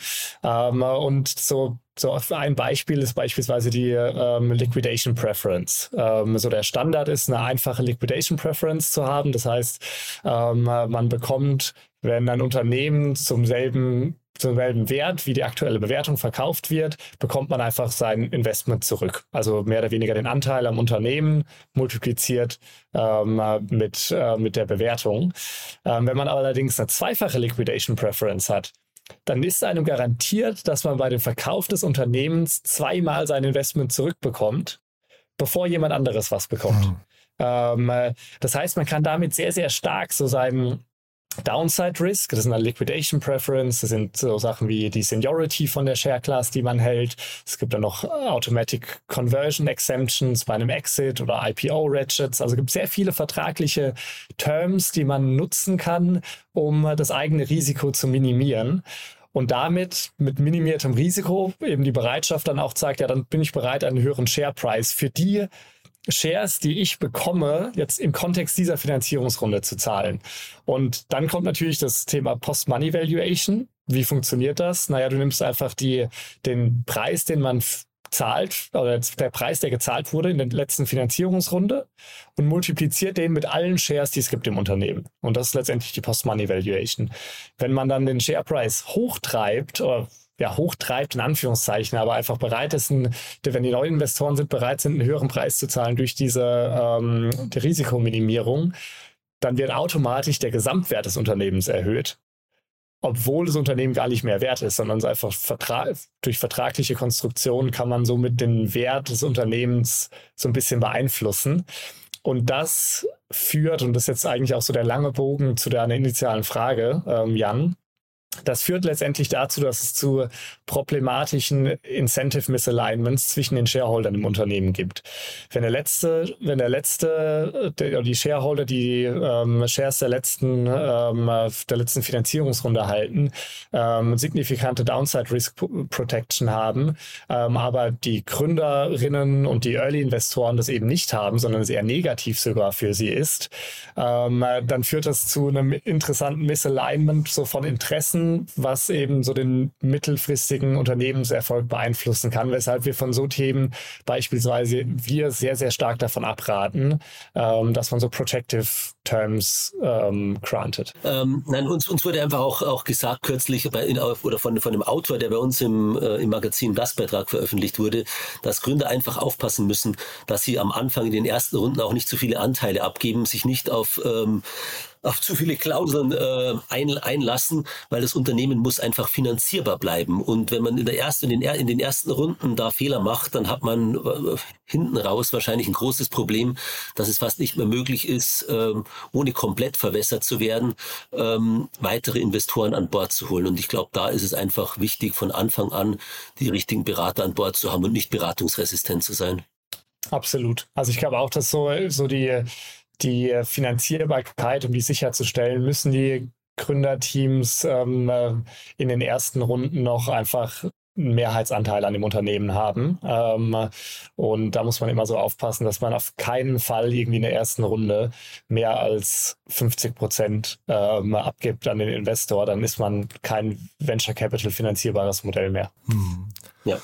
Ähm, und so so ein Beispiel ist beispielsweise die ähm, Liquidation Preference. Ähm, so der Standard ist, eine einfache Liquidation Preference zu haben. Das heißt, ähm, man bekommt, wenn ein Unternehmen zum selben zum selben Wert, wie die aktuelle Bewertung verkauft wird, bekommt man einfach sein Investment zurück. Also mehr oder weniger den Anteil am Unternehmen multipliziert ähm, mit, äh, mit der Bewertung. Ähm, wenn man allerdings eine zweifache Liquidation Preference hat, dann ist einem garantiert, dass man bei dem Verkauf des Unternehmens zweimal sein Investment zurückbekommt, bevor jemand anderes was bekommt. Mhm. Ähm, äh, das heißt, man kann damit sehr, sehr stark so seinen Downside Risk, das ist eine Liquidation Preference, das sind so Sachen wie die Seniority von der Share Class, die man hält. Es gibt dann noch Automatic Conversion Exemptions bei einem Exit oder IPO Ratchets. Also es gibt sehr viele vertragliche Terms, die man nutzen kann, um das eigene Risiko zu minimieren. Und damit mit minimiertem Risiko eben die Bereitschaft dann auch zeigt, ja, dann bin ich bereit, einen höheren Share Price für die Shares, die ich bekomme, jetzt im Kontext dieser Finanzierungsrunde zu zahlen. Und dann kommt natürlich das Thema Post-Money Valuation. Wie funktioniert das? Naja, du nimmst einfach die, den Preis, den man zahlt, oder der Preis, der gezahlt wurde in der letzten Finanzierungsrunde und multipliziert den mit allen Shares, die es gibt im Unternehmen. Und das ist letztendlich die Post-Money Valuation. Wenn man dann den Share Price hochtreibt, oder ja, hochtreibt, in Anführungszeichen, aber einfach bereit ist, ein, wenn die neuen Investoren sind, bereit sind, einen höheren Preis zu zahlen durch diese ähm, die Risikominimierung, dann wird automatisch der Gesamtwert des Unternehmens erhöht, obwohl das Unternehmen gar nicht mehr wert ist, sondern es einfach Vertra durch vertragliche Konstruktionen kann man somit den Wert des Unternehmens so ein bisschen beeinflussen. Und das führt, und das ist jetzt eigentlich auch so der lange Bogen zu deiner initialen Frage, ähm, Jan, das führt letztendlich dazu, dass es zu problematischen Incentive Misalignments zwischen den Shareholdern im Unternehmen gibt. Wenn der letzte, wenn der letzte, der, die Shareholder, die ähm, Shares der letzten, ähm, der letzten Finanzierungsrunde halten, ähm, signifikante Downside Risk Protection haben, ähm, aber die Gründerinnen und die Early Investoren das eben nicht haben, sondern es eher negativ sogar für sie ist, ähm, dann führt das zu einem interessanten Misalignment so von Interessen was eben so den mittelfristigen Unternehmenserfolg beeinflussen kann, weshalb wir von so Themen beispielsweise wir sehr, sehr stark davon abraten, ähm, dass man so Protective Terms ähm, granted? Ähm, nein, uns, uns wurde einfach auch, auch gesagt kürzlich bei, in, oder von, von dem Autor, der bei uns im, äh, im Magazin Gastbeitrag veröffentlicht wurde, dass Gründer einfach aufpassen müssen, dass sie am Anfang in den ersten Runden auch nicht zu viele Anteile abgeben, sich nicht auf ähm, auf zu viele Klauseln äh, ein, einlassen, weil das Unternehmen muss einfach finanzierbar bleiben. Und wenn man in, der ersten, in, den, in den ersten Runden da Fehler macht, dann hat man äh, hinten raus wahrscheinlich ein großes Problem, dass es fast nicht mehr möglich ist, ähm, ohne komplett verwässert zu werden, ähm, weitere Investoren an Bord zu holen. Und ich glaube, da ist es einfach wichtig, von Anfang an die richtigen Berater an Bord zu haben und nicht beratungsresistent zu sein. Absolut. Also ich glaube auch, dass so, so die die Finanzierbarkeit, um die sicherzustellen, müssen die Gründerteams ähm, äh, in den ersten Runden noch einfach einen Mehrheitsanteil an dem Unternehmen haben. Ähm, und da muss man immer so aufpassen, dass man auf keinen Fall irgendwie in der ersten Runde mehr als 50 Prozent ähm, abgibt an den Investor. Dann ist man kein Venture Capital finanzierbares Modell mehr. Hm. Ja.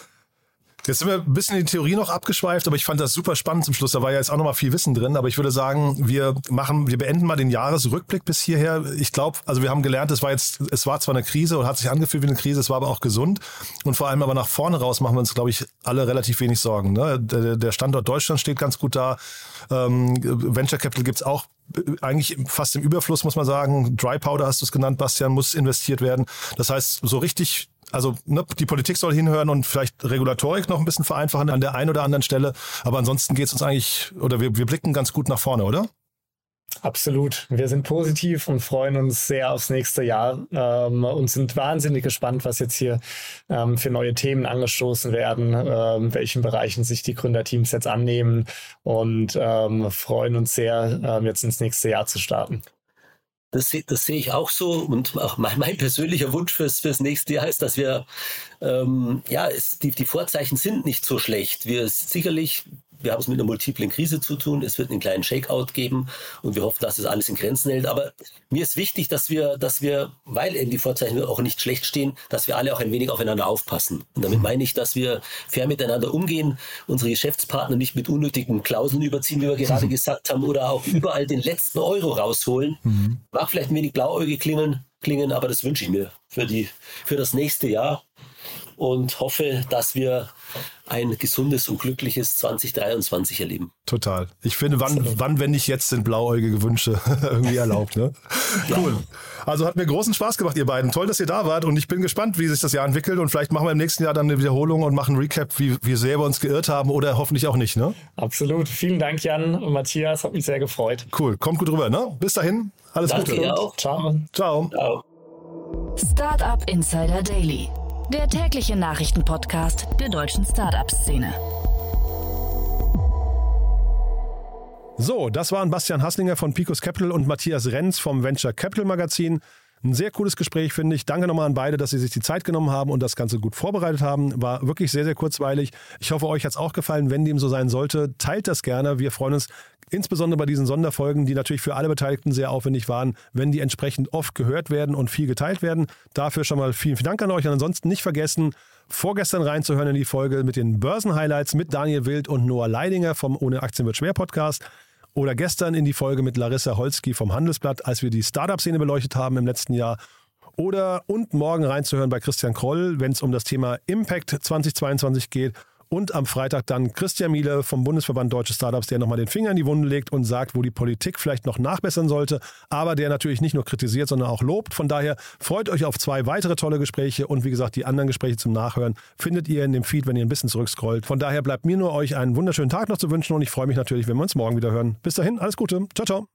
Jetzt sind wir ein bisschen in die Theorie noch abgeschweift, aber ich fand das super spannend zum Schluss. Da war ja jetzt auch noch mal viel Wissen drin. Aber ich würde sagen, wir machen, wir beenden mal den Jahresrückblick bis hierher. Ich glaube, also wir haben gelernt, es war jetzt, es war zwar eine Krise und hat sich angefühlt wie eine Krise, es war aber auch gesund. Und vor allem aber nach vorne raus machen wir uns, glaube ich, alle relativ wenig Sorgen. Ne? Der, Standort Deutschland steht ganz gut da. Ähm, Venture Capital gibt's auch eigentlich fast im Überfluss, muss man sagen. Dry Powder hast du es genannt, Bastian, muss investiert werden. Das heißt, so richtig also ne, die Politik soll hinhören und vielleicht Regulatorik noch ein bisschen vereinfachen an der einen oder anderen Stelle. Aber ansonsten geht es uns eigentlich, oder wir, wir blicken ganz gut nach vorne, oder? Absolut. Wir sind positiv und freuen uns sehr aufs nächste Jahr ähm, und sind wahnsinnig gespannt, was jetzt hier ähm, für neue Themen angestoßen werden, ähm, welchen Bereichen sich die Gründerteams jetzt annehmen und ähm, freuen uns sehr, ähm, jetzt ins nächste Jahr zu starten. Das, das sehe ich auch so. Und auch mein, mein persönlicher Wunsch fürs, fürs nächste Jahr ist, dass wir, ähm, ja, es, die, die Vorzeichen sind nicht so schlecht. Wir sicherlich wir haben es mit einer multiplen Krise zu tun. Es wird einen kleinen Shakeout geben und wir hoffen, dass es alles in Grenzen hält. Aber mir ist wichtig, dass wir, dass wir, weil eben die Vorzeichen auch nicht schlecht stehen, dass wir alle auch ein wenig aufeinander aufpassen. Und damit meine ich, dass wir fair miteinander umgehen, unsere Geschäftspartner nicht mit unnötigen Klauseln überziehen, wie wir gerade gesagt haben, oder auch überall den letzten Euro rausholen. Mhm. Mag vielleicht ein wenig blauäugig klingen, klingen, aber das wünsche ich mir für die, für das nächste Jahr und hoffe, dass wir ein gesundes und glückliches 2023 erleben. Total. Ich finde, wann, wann wenn nicht jetzt, sind blauäugige Wünsche irgendwie erlaubt. Ne? Ja. Cool. Also hat mir großen Spaß gemacht, ihr beiden. Toll, dass ihr da wart und ich bin gespannt, wie sich das Jahr entwickelt und vielleicht machen wir im nächsten Jahr dann eine Wiederholung und machen einen Recap, wie, wie sehr wir uns geirrt haben oder hoffentlich auch nicht. Ne? Absolut. Vielen Dank, Jan und Matthias. Hat mich sehr gefreut. Cool. Kommt gut rüber. Ne? Bis dahin. Alles Danke Gute. Auch. Ciao. Ciao. Ciao. Startup Insider Daily der tägliche Nachrichtenpodcast der deutschen Startup-Szene. So, das waren Bastian Hasslinger von Picos Capital und Matthias Renz vom Venture Capital Magazin. Ein sehr cooles Gespräch, finde ich. Danke nochmal an beide, dass sie sich die Zeit genommen haben und das Ganze gut vorbereitet haben. War wirklich sehr, sehr kurzweilig. Ich hoffe, euch hat es auch gefallen. Wenn dem so sein sollte, teilt das gerne. Wir freuen uns insbesondere bei diesen Sonderfolgen, die natürlich für alle Beteiligten sehr aufwendig waren, wenn die entsprechend oft gehört werden und viel geteilt werden. Dafür schon mal vielen, vielen Dank an euch. Und ansonsten nicht vergessen, vorgestern reinzuhören in die Folge mit den Börsenhighlights mit Daniel Wild und Noah Leidinger vom Ohne Aktien wird schwer Podcast. Oder gestern in die Folge mit Larissa Holski vom Handelsblatt, als wir die Startup-Szene beleuchtet haben im letzten Jahr. Oder und morgen reinzuhören bei Christian Kroll, wenn es um das Thema Impact 2022 geht und am Freitag dann Christian Miele vom Bundesverband Deutsche Startups, der nochmal den Finger in die Wunde legt und sagt, wo die Politik vielleicht noch nachbessern sollte, aber der natürlich nicht nur kritisiert, sondern auch lobt. Von daher freut euch auf zwei weitere tolle Gespräche und wie gesagt, die anderen Gespräche zum Nachhören findet ihr in dem Feed, wenn ihr ein bisschen zurückscrollt. Von daher bleibt mir nur euch einen wunderschönen Tag noch zu wünschen und ich freue mich natürlich, wenn wir uns morgen wieder hören. Bis dahin, alles Gute. Ciao, ciao.